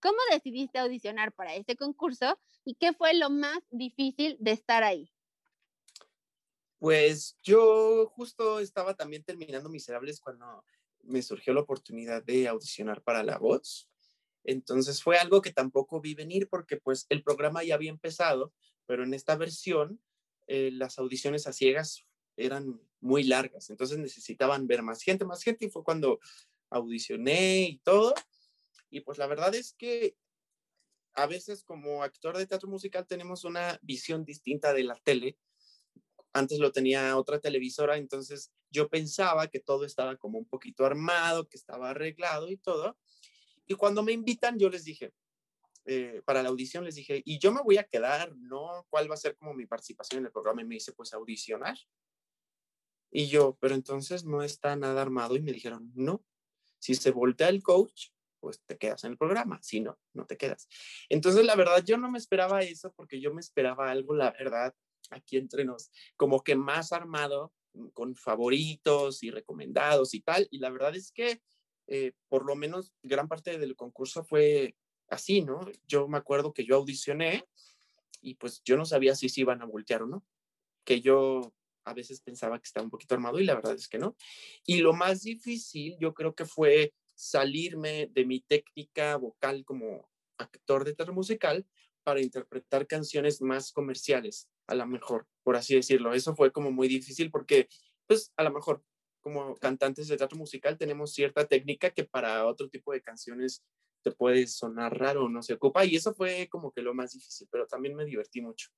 ¿Cómo decidiste audicionar para este concurso y qué fue lo más difícil de estar ahí? Pues yo justo estaba también terminando Miserables cuando me surgió la oportunidad de audicionar para La Voz. Entonces fue algo que tampoco vi venir porque pues el programa ya había empezado, pero en esta versión eh, las audiciones a ciegas eran muy largas, entonces necesitaban ver más gente, más gente y fue cuando audicioné y todo. Y pues la verdad es que a veces como actor de teatro musical tenemos una visión distinta de la tele antes lo tenía otra televisora, entonces yo pensaba que todo estaba como un poquito armado, que estaba arreglado y todo. Y cuando me invitan, yo les dije, eh, para la audición les dije, ¿y yo me voy a quedar? ¿No? ¿Cuál va a ser como mi participación en el programa? Y me dice, pues audicionar. Y yo, pero entonces no está nada armado. Y me dijeron, no, si se voltea el coach, pues te quedas en el programa. Si no, no te quedas. Entonces, la verdad, yo no me esperaba eso porque yo me esperaba algo, la verdad, aquí entre nos, como que más armado, con favoritos y recomendados y tal. Y la verdad es que eh, por lo menos gran parte del concurso fue así, ¿no? Yo me acuerdo que yo audicioné y pues yo no sabía si se iban a voltear o no, que yo a veces pensaba que estaba un poquito armado y la verdad es que no. Y lo más difícil yo creo que fue salirme de mi técnica vocal como actor de teatro musical para interpretar canciones más comerciales, a lo mejor, por así decirlo. Eso fue como muy difícil porque, pues, a lo mejor como cantantes de teatro musical tenemos cierta técnica que para otro tipo de canciones te puede sonar raro, no se ocupa. Y eso fue como que lo más difícil, pero también me divertí mucho.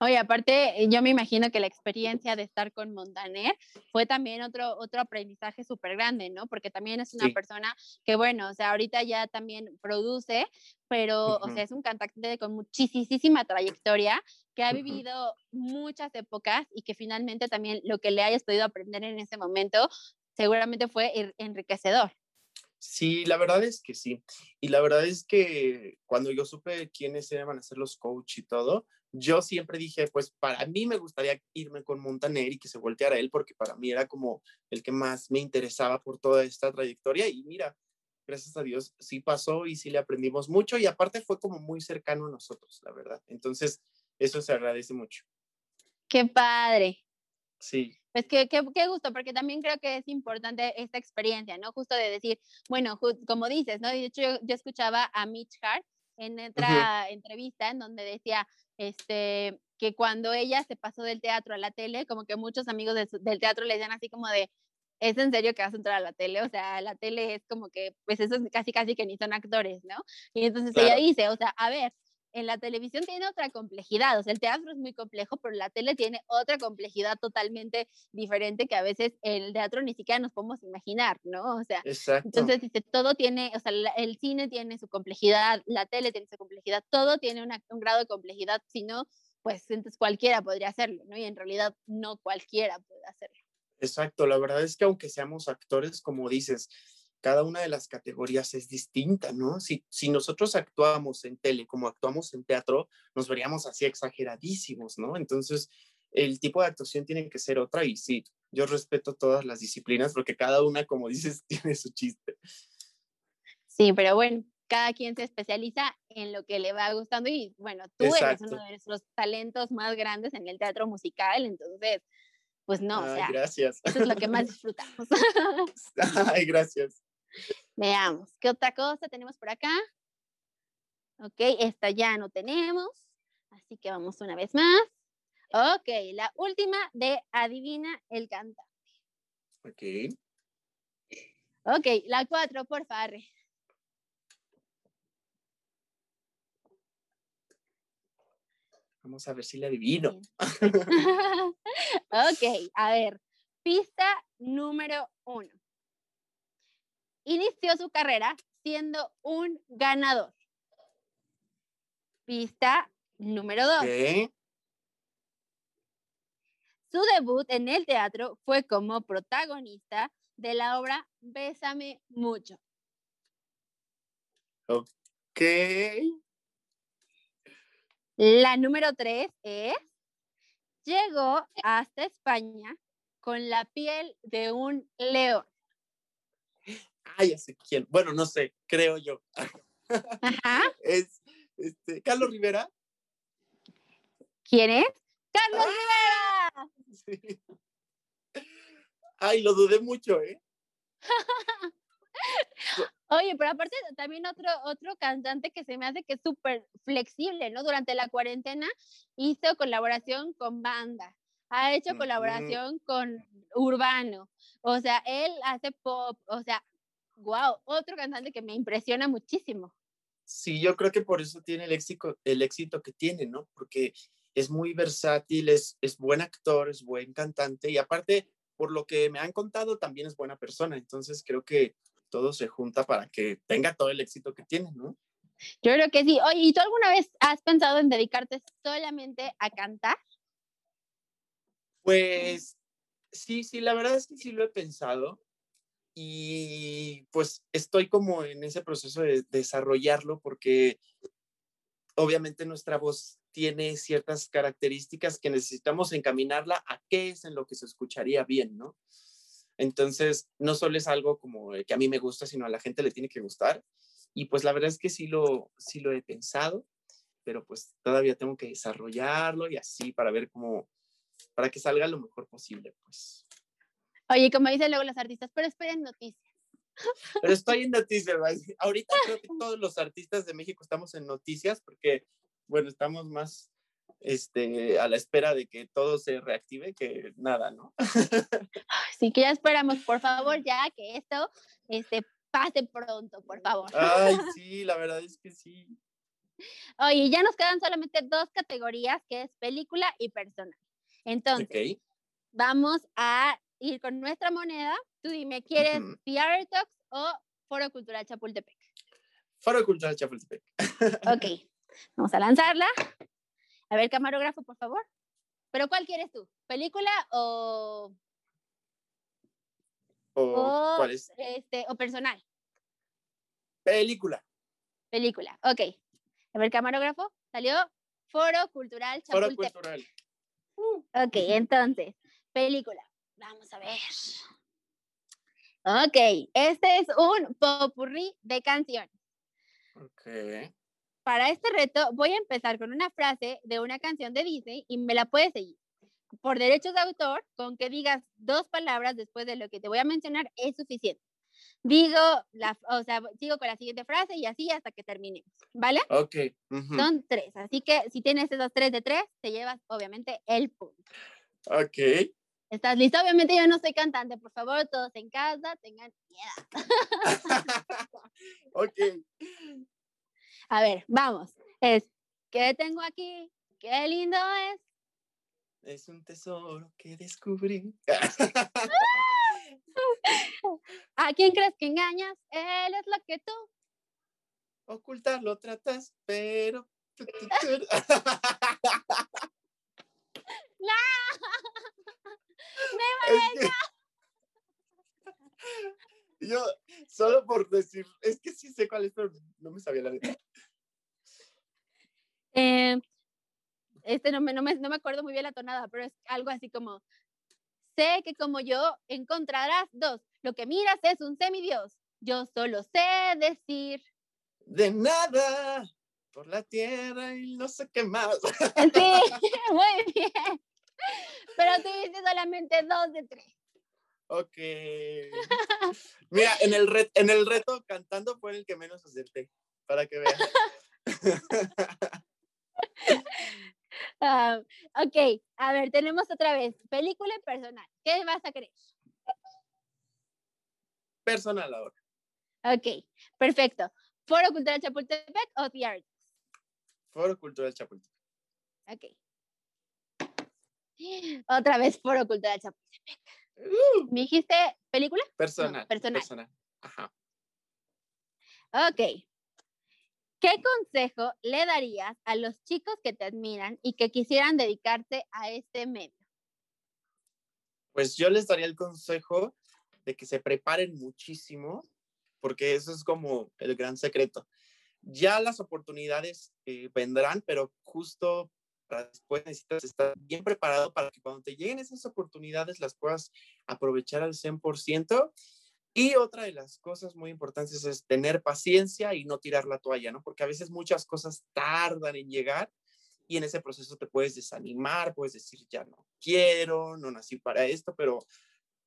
Oye, aparte, eh, yo me imagino que la experiencia de estar con Montaner fue también otro, otro aprendizaje súper grande, ¿no? Porque también es una persona que, bueno, o sea, ahorita ya también produce, pero, o sea, es un cantante con muchísima trayectoria, que ha vivido muchas épocas y que finalmente también lo que le hayas podido aprender en ese momento seguramente fue enriquecedor. Sí, la verdad es que sí. Y la verdad es que cuando yo supe quiénes iban a ser los coach y todo, yo siempre dije, pues para mí me gustaría irme con Montaner y que se volteara él, porque para mí era como el que más me interesaba por toda esta trayectoria. Y mira, gracias a Dios sí pasó y sí le aprendimos mucho y aparte fue como muy cercano a nosotros, la verdad. Entonces, eso se agradece mucho. Qué padre. Sí. Pues qué, qué, qué, gusto, porque también creo que es importante esta experiencia, ¿no? Justo de decir, bueno, como dices, ¿no? De hecho, yo, escuchaba a Mitch Hart en otra entrevista en donde decía este, que cuando ella se pasó del teatro a la tele, como que muchos amigos del teatro le decían así como de, ¿es en serio que vas a entrar a la tele? O sea, la tele es como que, pues eso es casi, casi que ni son actores, ¿no? Y entonces ella dice, o sea, a ver, en la televisión tiene otra complejidad, o sea, el teatro es muy complejo, pero la tele tiene otra complejidad totalmente diferente que a veces el teatro ni siquiera nos podemos imaginar, ¿no? O sea, entonces dice, todo tiene, o sea, el cine tiene su complejidad, la tele tiene su complejidad, todo tiene un grado de complejidad, si no, pues entonces cualquiera podría hacerlo, ¿no? Y en realidad no cualquiera puede hacerlo. Exacto, la verdad es que aunque seamos actores, como dices, cada una de las categorías es distinta, ¿no? Si, si nosotros actuamos en tele como actuamos en teatro, nos veríamos así exageradísimos, ¿no? Entonces, el tipo de actuación tiene que ser otra y sí, yo respeto todas las disciplinas porque cada una, como [laughs] dices, tiene su chiste. Sí, pero bueno, cada quien se especializa en lo que le va gustando y bueno, tú eres uno de nuestros talentos más grandes en el teatro musical, entonces, pues no, o sea, gracias. eso es lo que más disfrutamos. [laughs] Ay, gracias. Veamos, ¿qué otra cosa tenemos por acá? Ok, esta ya no tenemos, así que vamos una vez más. Ok, la última de Adivina el cantante. Ok. Ok, la cuatro, por favor. Vamos a ver si la adivino. [laughs] ok, a ver, pista número uno inició su carrera siendo un ganador. Pista número dos. Su debut en el teatro fue como protagonista de la obra Bésame mucho. Ok. La número tres es, llegó hasta España con la piel de un león ay, ya sé quién. Bueno, no sé, creo yo. Ajá. [laughs] Es este, Carlos Rivera. ¿Quién es? ¡Carlos ¡Ah! Rivera! Sí. Ay, lo dudé mucho, ¿eh? [laughs] Oye, pero aparte también otro, otro cantante que se me hace que es súper flexible, ¿no? Durante la cuarentena hizo colaboración con banda, ha hecho colaboración con Urbano, o sea, él hace pop, o sea, wow, otro cantante que me impresiona muchísimo. Sí, yo creo que por eso tiene el éxito, el éxito que tiene, ¿no? Porque es muy versátil, es, es buen actor, es buen cantante y aparte, por lo que me han contado, también es buena persona. Entonces creo que todo se junta para que tenga todo el éxito que tiene, ¿no? Yo creo que sí. Oye, ¿y tú alguna vez has pensado en dedicarte solamente a cantar? Pues sí, sí, la verdad es que sí lo he pensado y pues estoy como en ese proceso de desarrollarlo porque obviamente nuestra voz tiene ciertas características que necesitamos encaminarla a qué es en lo que se escucharía bien, ¿no? Entonces, no solo es algo como que a mí me gusta, sino a la gente le tiene que gustar. Y pues la verdad es que sí lo, sí lo he pensado, pero pues todavía tengo que desarrollarlo y así para ver cómo, para que salga lo mejor posible, pues. Oye, como dicen luego los artistas, pero esperen noticias. Pero [laughs] estoy en noticias, ahorita creo que todos los artistas de México estamos en noticias porque, bueno, estamos más este, a la espera de que todo se reactive que nada, ¿no? [laughs] Sí, que ya esperamos, por favor, ya que esto este, pase pronto, por favor. Ay, [laughs] sí, la verdad es que sí. Oye, ya nos quedan solamente dos categorías, que es película y personal. Entonces, vamos a ir con nuestra moneda. Tú dime, ¿quieres uh Talks o Foro Cultural Chapultepec? Foro Cultural Chapultepec. ok, vamos a lanzarla. A ver, camarógrafo, por favor. ¿Pero cuál quieres tú? ¿Película o...? ¿O, cuál es? Este, o personal. Película. Película, ok. A ver, camarógrafo, salió Foro Cultural Chapultepec. Foro Cultural. Ok, entonces, película. Vamos a ver. Ok, este es un popurrí de canciones. Ok. Para este reto voy a empezar con una frase de una canción de Disney y me la puedes seguir. Por derechos de autor, con que digas dos palabras después de lo que te voy a mencionar es suficiente. Digo, la, o sea, sigo con la siguiente frase y así hasta que terminemos, ¿vale? Ok. Son tres, así que si tienes esos tres de tres, te llevas obviamente el punto. Ok. ¿Estás listo? Obviamente yo no soy cantante, por favor, todos en casa, tengan [laughs] miedo. ok. A ver, vamos. Es, ¿qué tengo aquí? Qué lindo es. Es un tesoro que descubrí. [laughs] ¿A quién crees que engañas? Él es lo que tú. Ocultarlo tratas, pero. [laughs] ¡No! ¡Me es Yo, solo por decir, es que sí sé cuál es, pero no me sabía la letra. Eh, este no me, no, me, no me acuerdo muy bien la tonada, pero es algo así como, sé que como yo encontrarás dos, lo que miras es un semidios, yo solo sé decir. De nada, por la tierra y no sé qué más. Sí, [laughs] muy [laughs] bien. Pero dices solamente dos de tres. Ok. Mira, en el, en el reto cantando fue el que menos acerté, para que vean. Ah, ok, a ver, tenemos otra vez, película y personal. ¿Qué vas a querer? Personal ahora. Ok, perfecto. ¿Foro Cultural Chapultepec o The Arts? Foro Cultural Chapultepec. Ok. Otra vez Foro Cultural Chapultepec. Uh. ¿Me dijiste película? Personal. personal. personal. Ajá. Ok. ¿Qué consejo le darías a los chicos que te admiran y que quisieran dedicarse a este medio? Pues yo les daría el consejo de que se preparen muchísimo, porque eso es como el gran secreto. Ya las oportunidades eh, vendrán, pero justo después necesitas estar bien preparado para que cuando te lleguen esas oportunidades las puedas aprovechar al 100% y otra de las cosas muy importantes es tener paciencia y no tirar la toalla, ¿no? Porque a veces muchas cosas tardan en llegar y en ese proceso te puedes desanimar, puedes decir, ya no quiero, no nací para esto, pero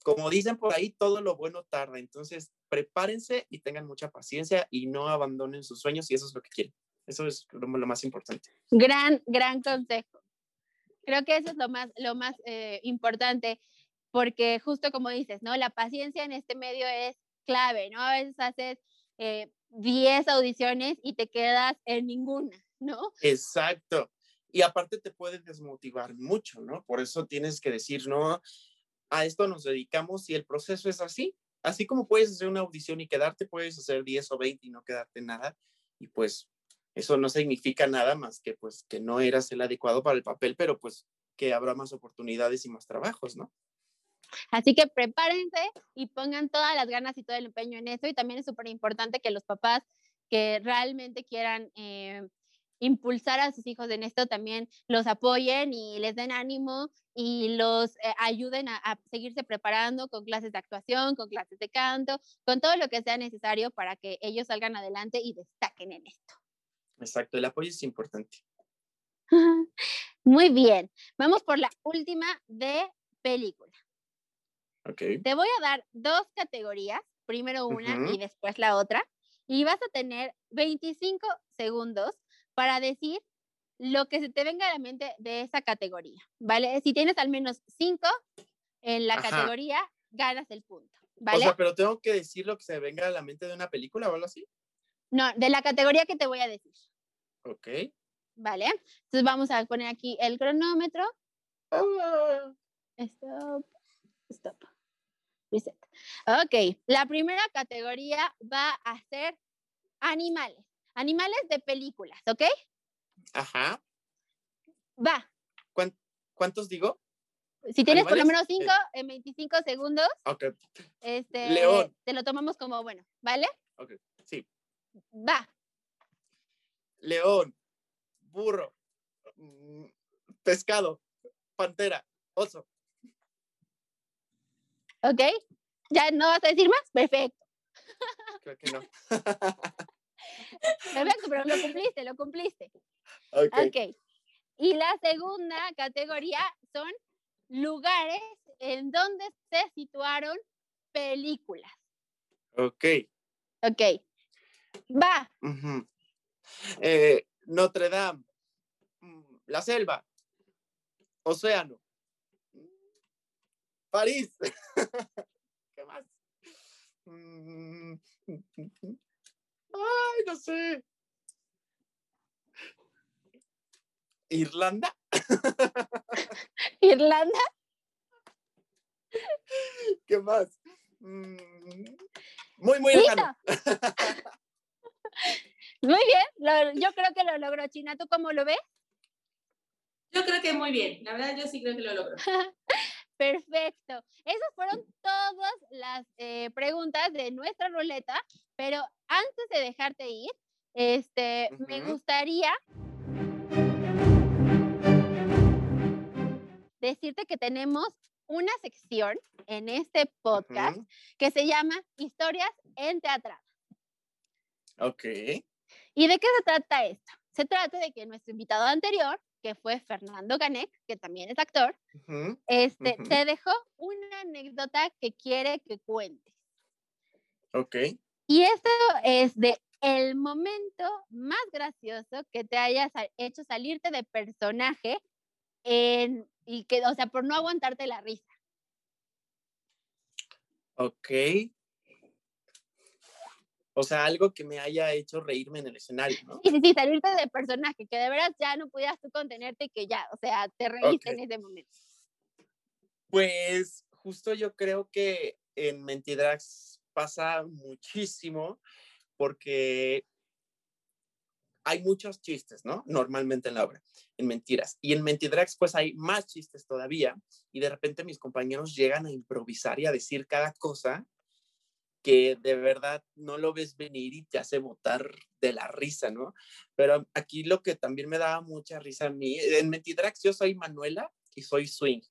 como dicen por ahí, todo lo bueno tarda. Entonces, prepárense y tengan mucha paciencia y no abandonen sus sueños y eso es lo que quieren. Eso es lo, más importante. Gran, gran consejo. Creo que eso es lo más, lo más eh, importante porque justo como dices, ¿no? La paciencia en este medio es clave, ¿no? A veces haces 10 eh, audiciones y te quedas en ninguna, ¿no? Exacto. Y aparte te puede desmotivar mucho, ¿no? Por eso tienes que decir, no, a esto nos dedicamos y el proceso es así. Así como puedes hacer una audición y quedarte, puedes hacer 10 o 20 y no quedarte nada. Y pues Eso no significa nada más que pues que no eras el adecuado para el papel, pero pues que habrá más oportunidades y más trabajos, ¿no? Así que prepárense y pongan todas las ganas y todo el empeño en eso. Y también es súper importante que los papás que realmente quieran eh, impulsar a sus hijos en esto también los apoyen y les den ánimo y los eh, ayuden a, a, seguirse preparando con clases de actuación, con clases de canto, con todo lo que sea necesario para que ellos salgan adelante y destaquen en esto. Exacto, el apoyo es importante. [laughs] Muy bien, vamos por la última de película. Okay. Te voy a dar dos categorías, primero una uh -huh. y después la otra, y vas a tener 25 segundos para decir lo que se te venga a la mente de esa categoría, ¿vale? Si tienes al menos cinco en la Ajá. categoría, ganas el punto, ¿vale? O sea, pero tengo que decir lo que se venga a la mente de una película o algo así. No, de la categoría que te voy a decir. Ok. ¿Vale? Entonces vamos a poner aquí el cronómetro. Ah. Stop. Stop. Reset. Ok, la primera categoría va a ser animales. Animales de películas, ¿ok? Ajá. Va. ¿Cuántos digo? Si tienes por lo menos 5 en 25 segundos, Ok. este, León. te lo tomamos como bueno, ¿vale? Ok, sí. Va. León, burro, mm, pescado, pantera, oso. ¿Ok? ¿Ya no vas a decir más? Perfecto. [laughs] Creo que no. [laughs] Perfecto, pero lo cumpliste, lo cumpliste. Ok. Y la segunda categoría son lugares en donde se situaron películas. Ok. Ok. Va. Ujú. [laughs] Eh, Notre Dame, mm, la selva, océano, París. [laughs] ¿Qué más? Mm, Ay, no sé. Irlanda. [laughs] Irlanda. ¿Qué más? Mm, Muy, muy lejano. Muy bien. lo- yo creo que lo logró China. ¿Tú cómo lo ves? Yo creo que muy bien. La verdad, yo sí creo que lo logró. [laughs] Perfecto. Esas fueron todas las eh, preguntas de nuestra ruleta, pero antes de dejarte ir, este, me gustaría decirte que tenemos una sección en este podcast que se llama Historias en Teatrado. Ok. ¿Y de qué se trata esto? Se trata de que nuestro invitado anterior, que fue Fernando Ganek, que también es actor, este, te dejó una anécdota que quiere que cuentes. Ok. Y esto es de el momento más gracioso que te haya hecho salirte de personaje en, y que, o sea, por no aguantarte la risa. Ok. O sea, algo que me haya hecho reírme en el escenario, ¿no? Y sí, sí, salirte de personaje, que de veras ya no pudieras tú contenerte y que ya, o sea, te reíste en Ok. ese momento. Pues justo yo creo que en Mentidrags pasa muchísimo porque hay muchos chistes, ¿no? Normalmente en la obra, en Mentiras. Y en Mentidrags pues hay más chistes todavía y de repente mis compañeros llegan a improvisar y a decir cada cosa que de verdad no lo ves venir y te hace botar de la risa, ¿no? Pero aquí lo que también me daba mucha risa a mí, en Mentidrags yo soy Manuela y soy Swing.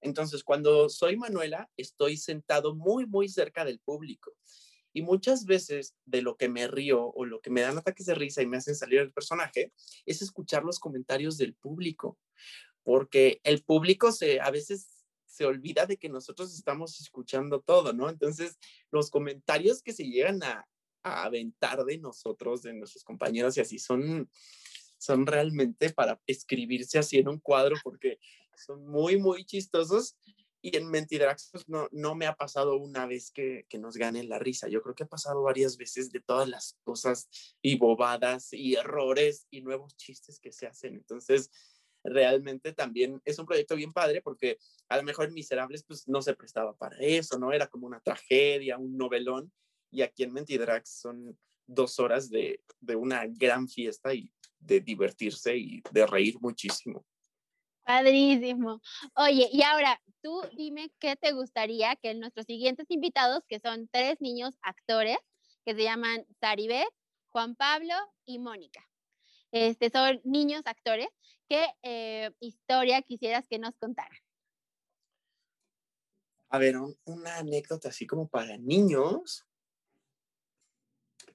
Entonces, cuando soy Manuela, estoy sentado muy, muy cerca del público. Y muchas veces de lo que me río o lo que me dan ataques de risa y me hacen salir el personaje es escuchar los comentarios del público. Porque el público se, a veces se olvida de que nosotros estamos escuchando todo, ¿no? Entonces, los comentarios que se llegan a, aventar de nosotros, de nuestros compañeros y así, son, son realmente para escribirse así en un cuadro porque son muy, muy chistosos. Y en Mentidrax pues, no, no me ha pasado una vez que, que nos ganen la risa. Yo creo que ha pasado varias veces de todas las cosas y bobadas y errores y nuevos chistes que se hacen. Entonces, realmente también es un proyecto bien padre porque a lo mejor Miserables pues no se prestaba para eso, ¿no? Era como una tragedia, un novelón. Y aquí en Mentidrax son dos horas de, de una gran fiesta y de divertirse y de reír muchísimo. Padrísimo. Oye, y ahora tú dime qué te gustaría que nuestros siguientes invitados, que son tres niños actores, que se llaman Saribet, Juan Pablo y Mónica. Este, son niños actores. ¿Qué eh, historia quisieras que nos contaran? A ver, un- una anécdota así como para niños.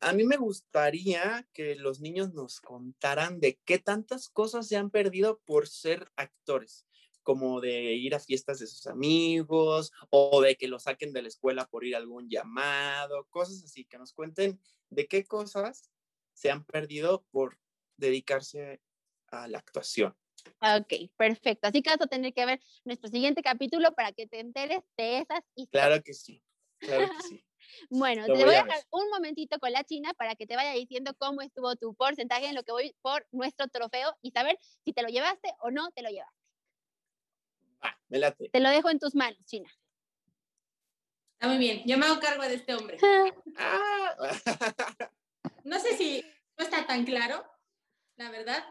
A mí me gustaría que los niños nos contaran de qué tantas cosas se han perdido por ser actores, como de ir a fiestas de sus amigos o de que los saquen de la escuela por ir a algún llamado, cosas así, que nos cuenten de qué cosas se han perdido por dedicarse a la actuación. Ok, perfecto. Así que vas a tener que ver nuestro siguiente capítulo para que te enteres de esas historias. Claro que sí, claro que sí. [laughs] Bueno, Lo te voy voy a dejar un momentito con la China para que te vaya diciendo cómo estuvo tu porcentaje en lo que voy por nuestro trofeo y saber si te lo llevaste o no te lo llevaste. Va, me late. Te lo dejo en tus manos, China. Está muy bien. Yo me hago cargo de este hombre. [laughs] Ah. [laughs] No sé si no está tan claro, la verdad.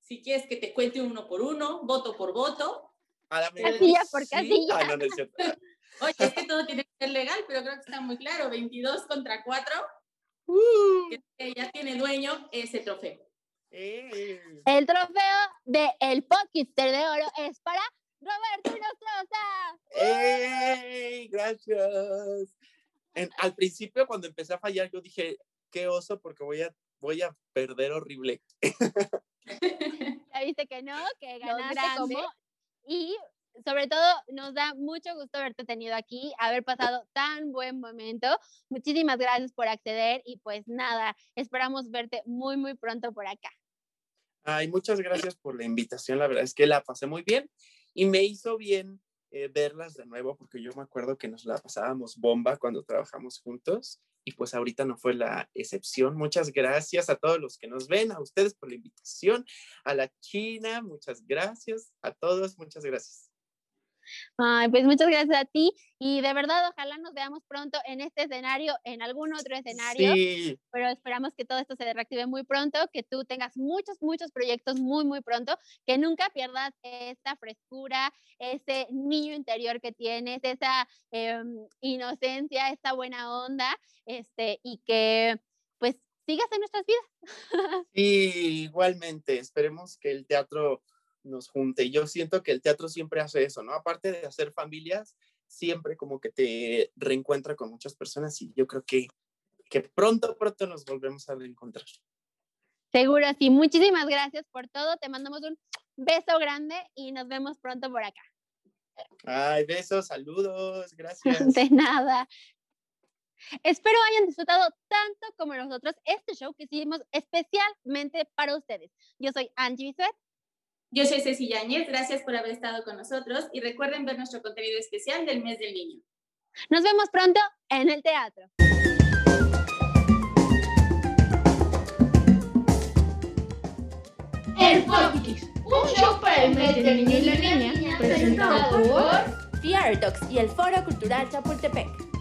Si quieres que te cuente uno por uno, voto por voto. A la Casilla por sí. casilla. Ah, no, no es cierto. [laughs] Oye, es que todo tiene que ser legal, pero creo que está muy claro. 22 contra 4, Uh, que ya tiene dueño ese trofeo. eh. El trofeo de el Podcaster de Oro es para Roberto Inostroza. ¡Ey! Gracias. En- al principio, cuando empecé a fallar, yo dije, qué oso, porque voy a, voy a perder horrible. Ya viste que no, que ganaste grande. como. Y sobre todo, nos da mucho gusto haberte tenido aquí, haber pasado tan buen momento. Muchísimas gracias por acceder y pues nada, esperamos verte muy, muy pronto por acá. Ay, muchas gracias por la invitación. La verdad es que la pasé muy bien y me hizo bien eh, verlas de nuevo, porque yo me acuerdo que nos la pasábamos bomba cuando trabajamos juntos y pues ahorita no fue la excepción. Muchas gracias a todos los que nos ven, a ustedes por la invitación, a la China, muchas gracias, a todos, muchas gracias. Ay, pues muchas gracias a ti y de verdad ojalá nos veamos pronto en este escenario, en algún otro escenario. Sí, pero esperamos que todo esto se reactive muy pronto, que tú tengas muchos, muchos proyectos muy, muy pronto, que nunca pierdas esta frescura, ese niño interior que tienes, esa em, inocencia, esta buena onda, este, y que pues sigas en nuestras vidas. [laughs] Sí, igualmente, esperemos que el teatro nos junte. Yo siento que el teatro siempre hace eso, ¿no? Aparte de hacer familias, siempre como que te reencuentra con muchas personas y yo creo que, que pronto, pronto nos volvemos a reencontrar. Seguro, sí. Muchísimas gracias por todo. Te mandamos un beso grande y nos vemos pronto por acá. Ay, besos, saludos, [laughs] gracias. De nada. Espero hayan disfrutado tanto como nosotros este show que hicimos especialmente para ustedes. Yo soy Angie Bisuet. Yo soy Ceci Yáñez, gracias por haber estado con nosotros y recuerden ver nuestro contenido especial del mes del niño. Nos vemos pronto en el teatro. El Podcast, un show para el mes del niño y la niña, presentado por Fiartox y el Foro Cultural Chapultepec.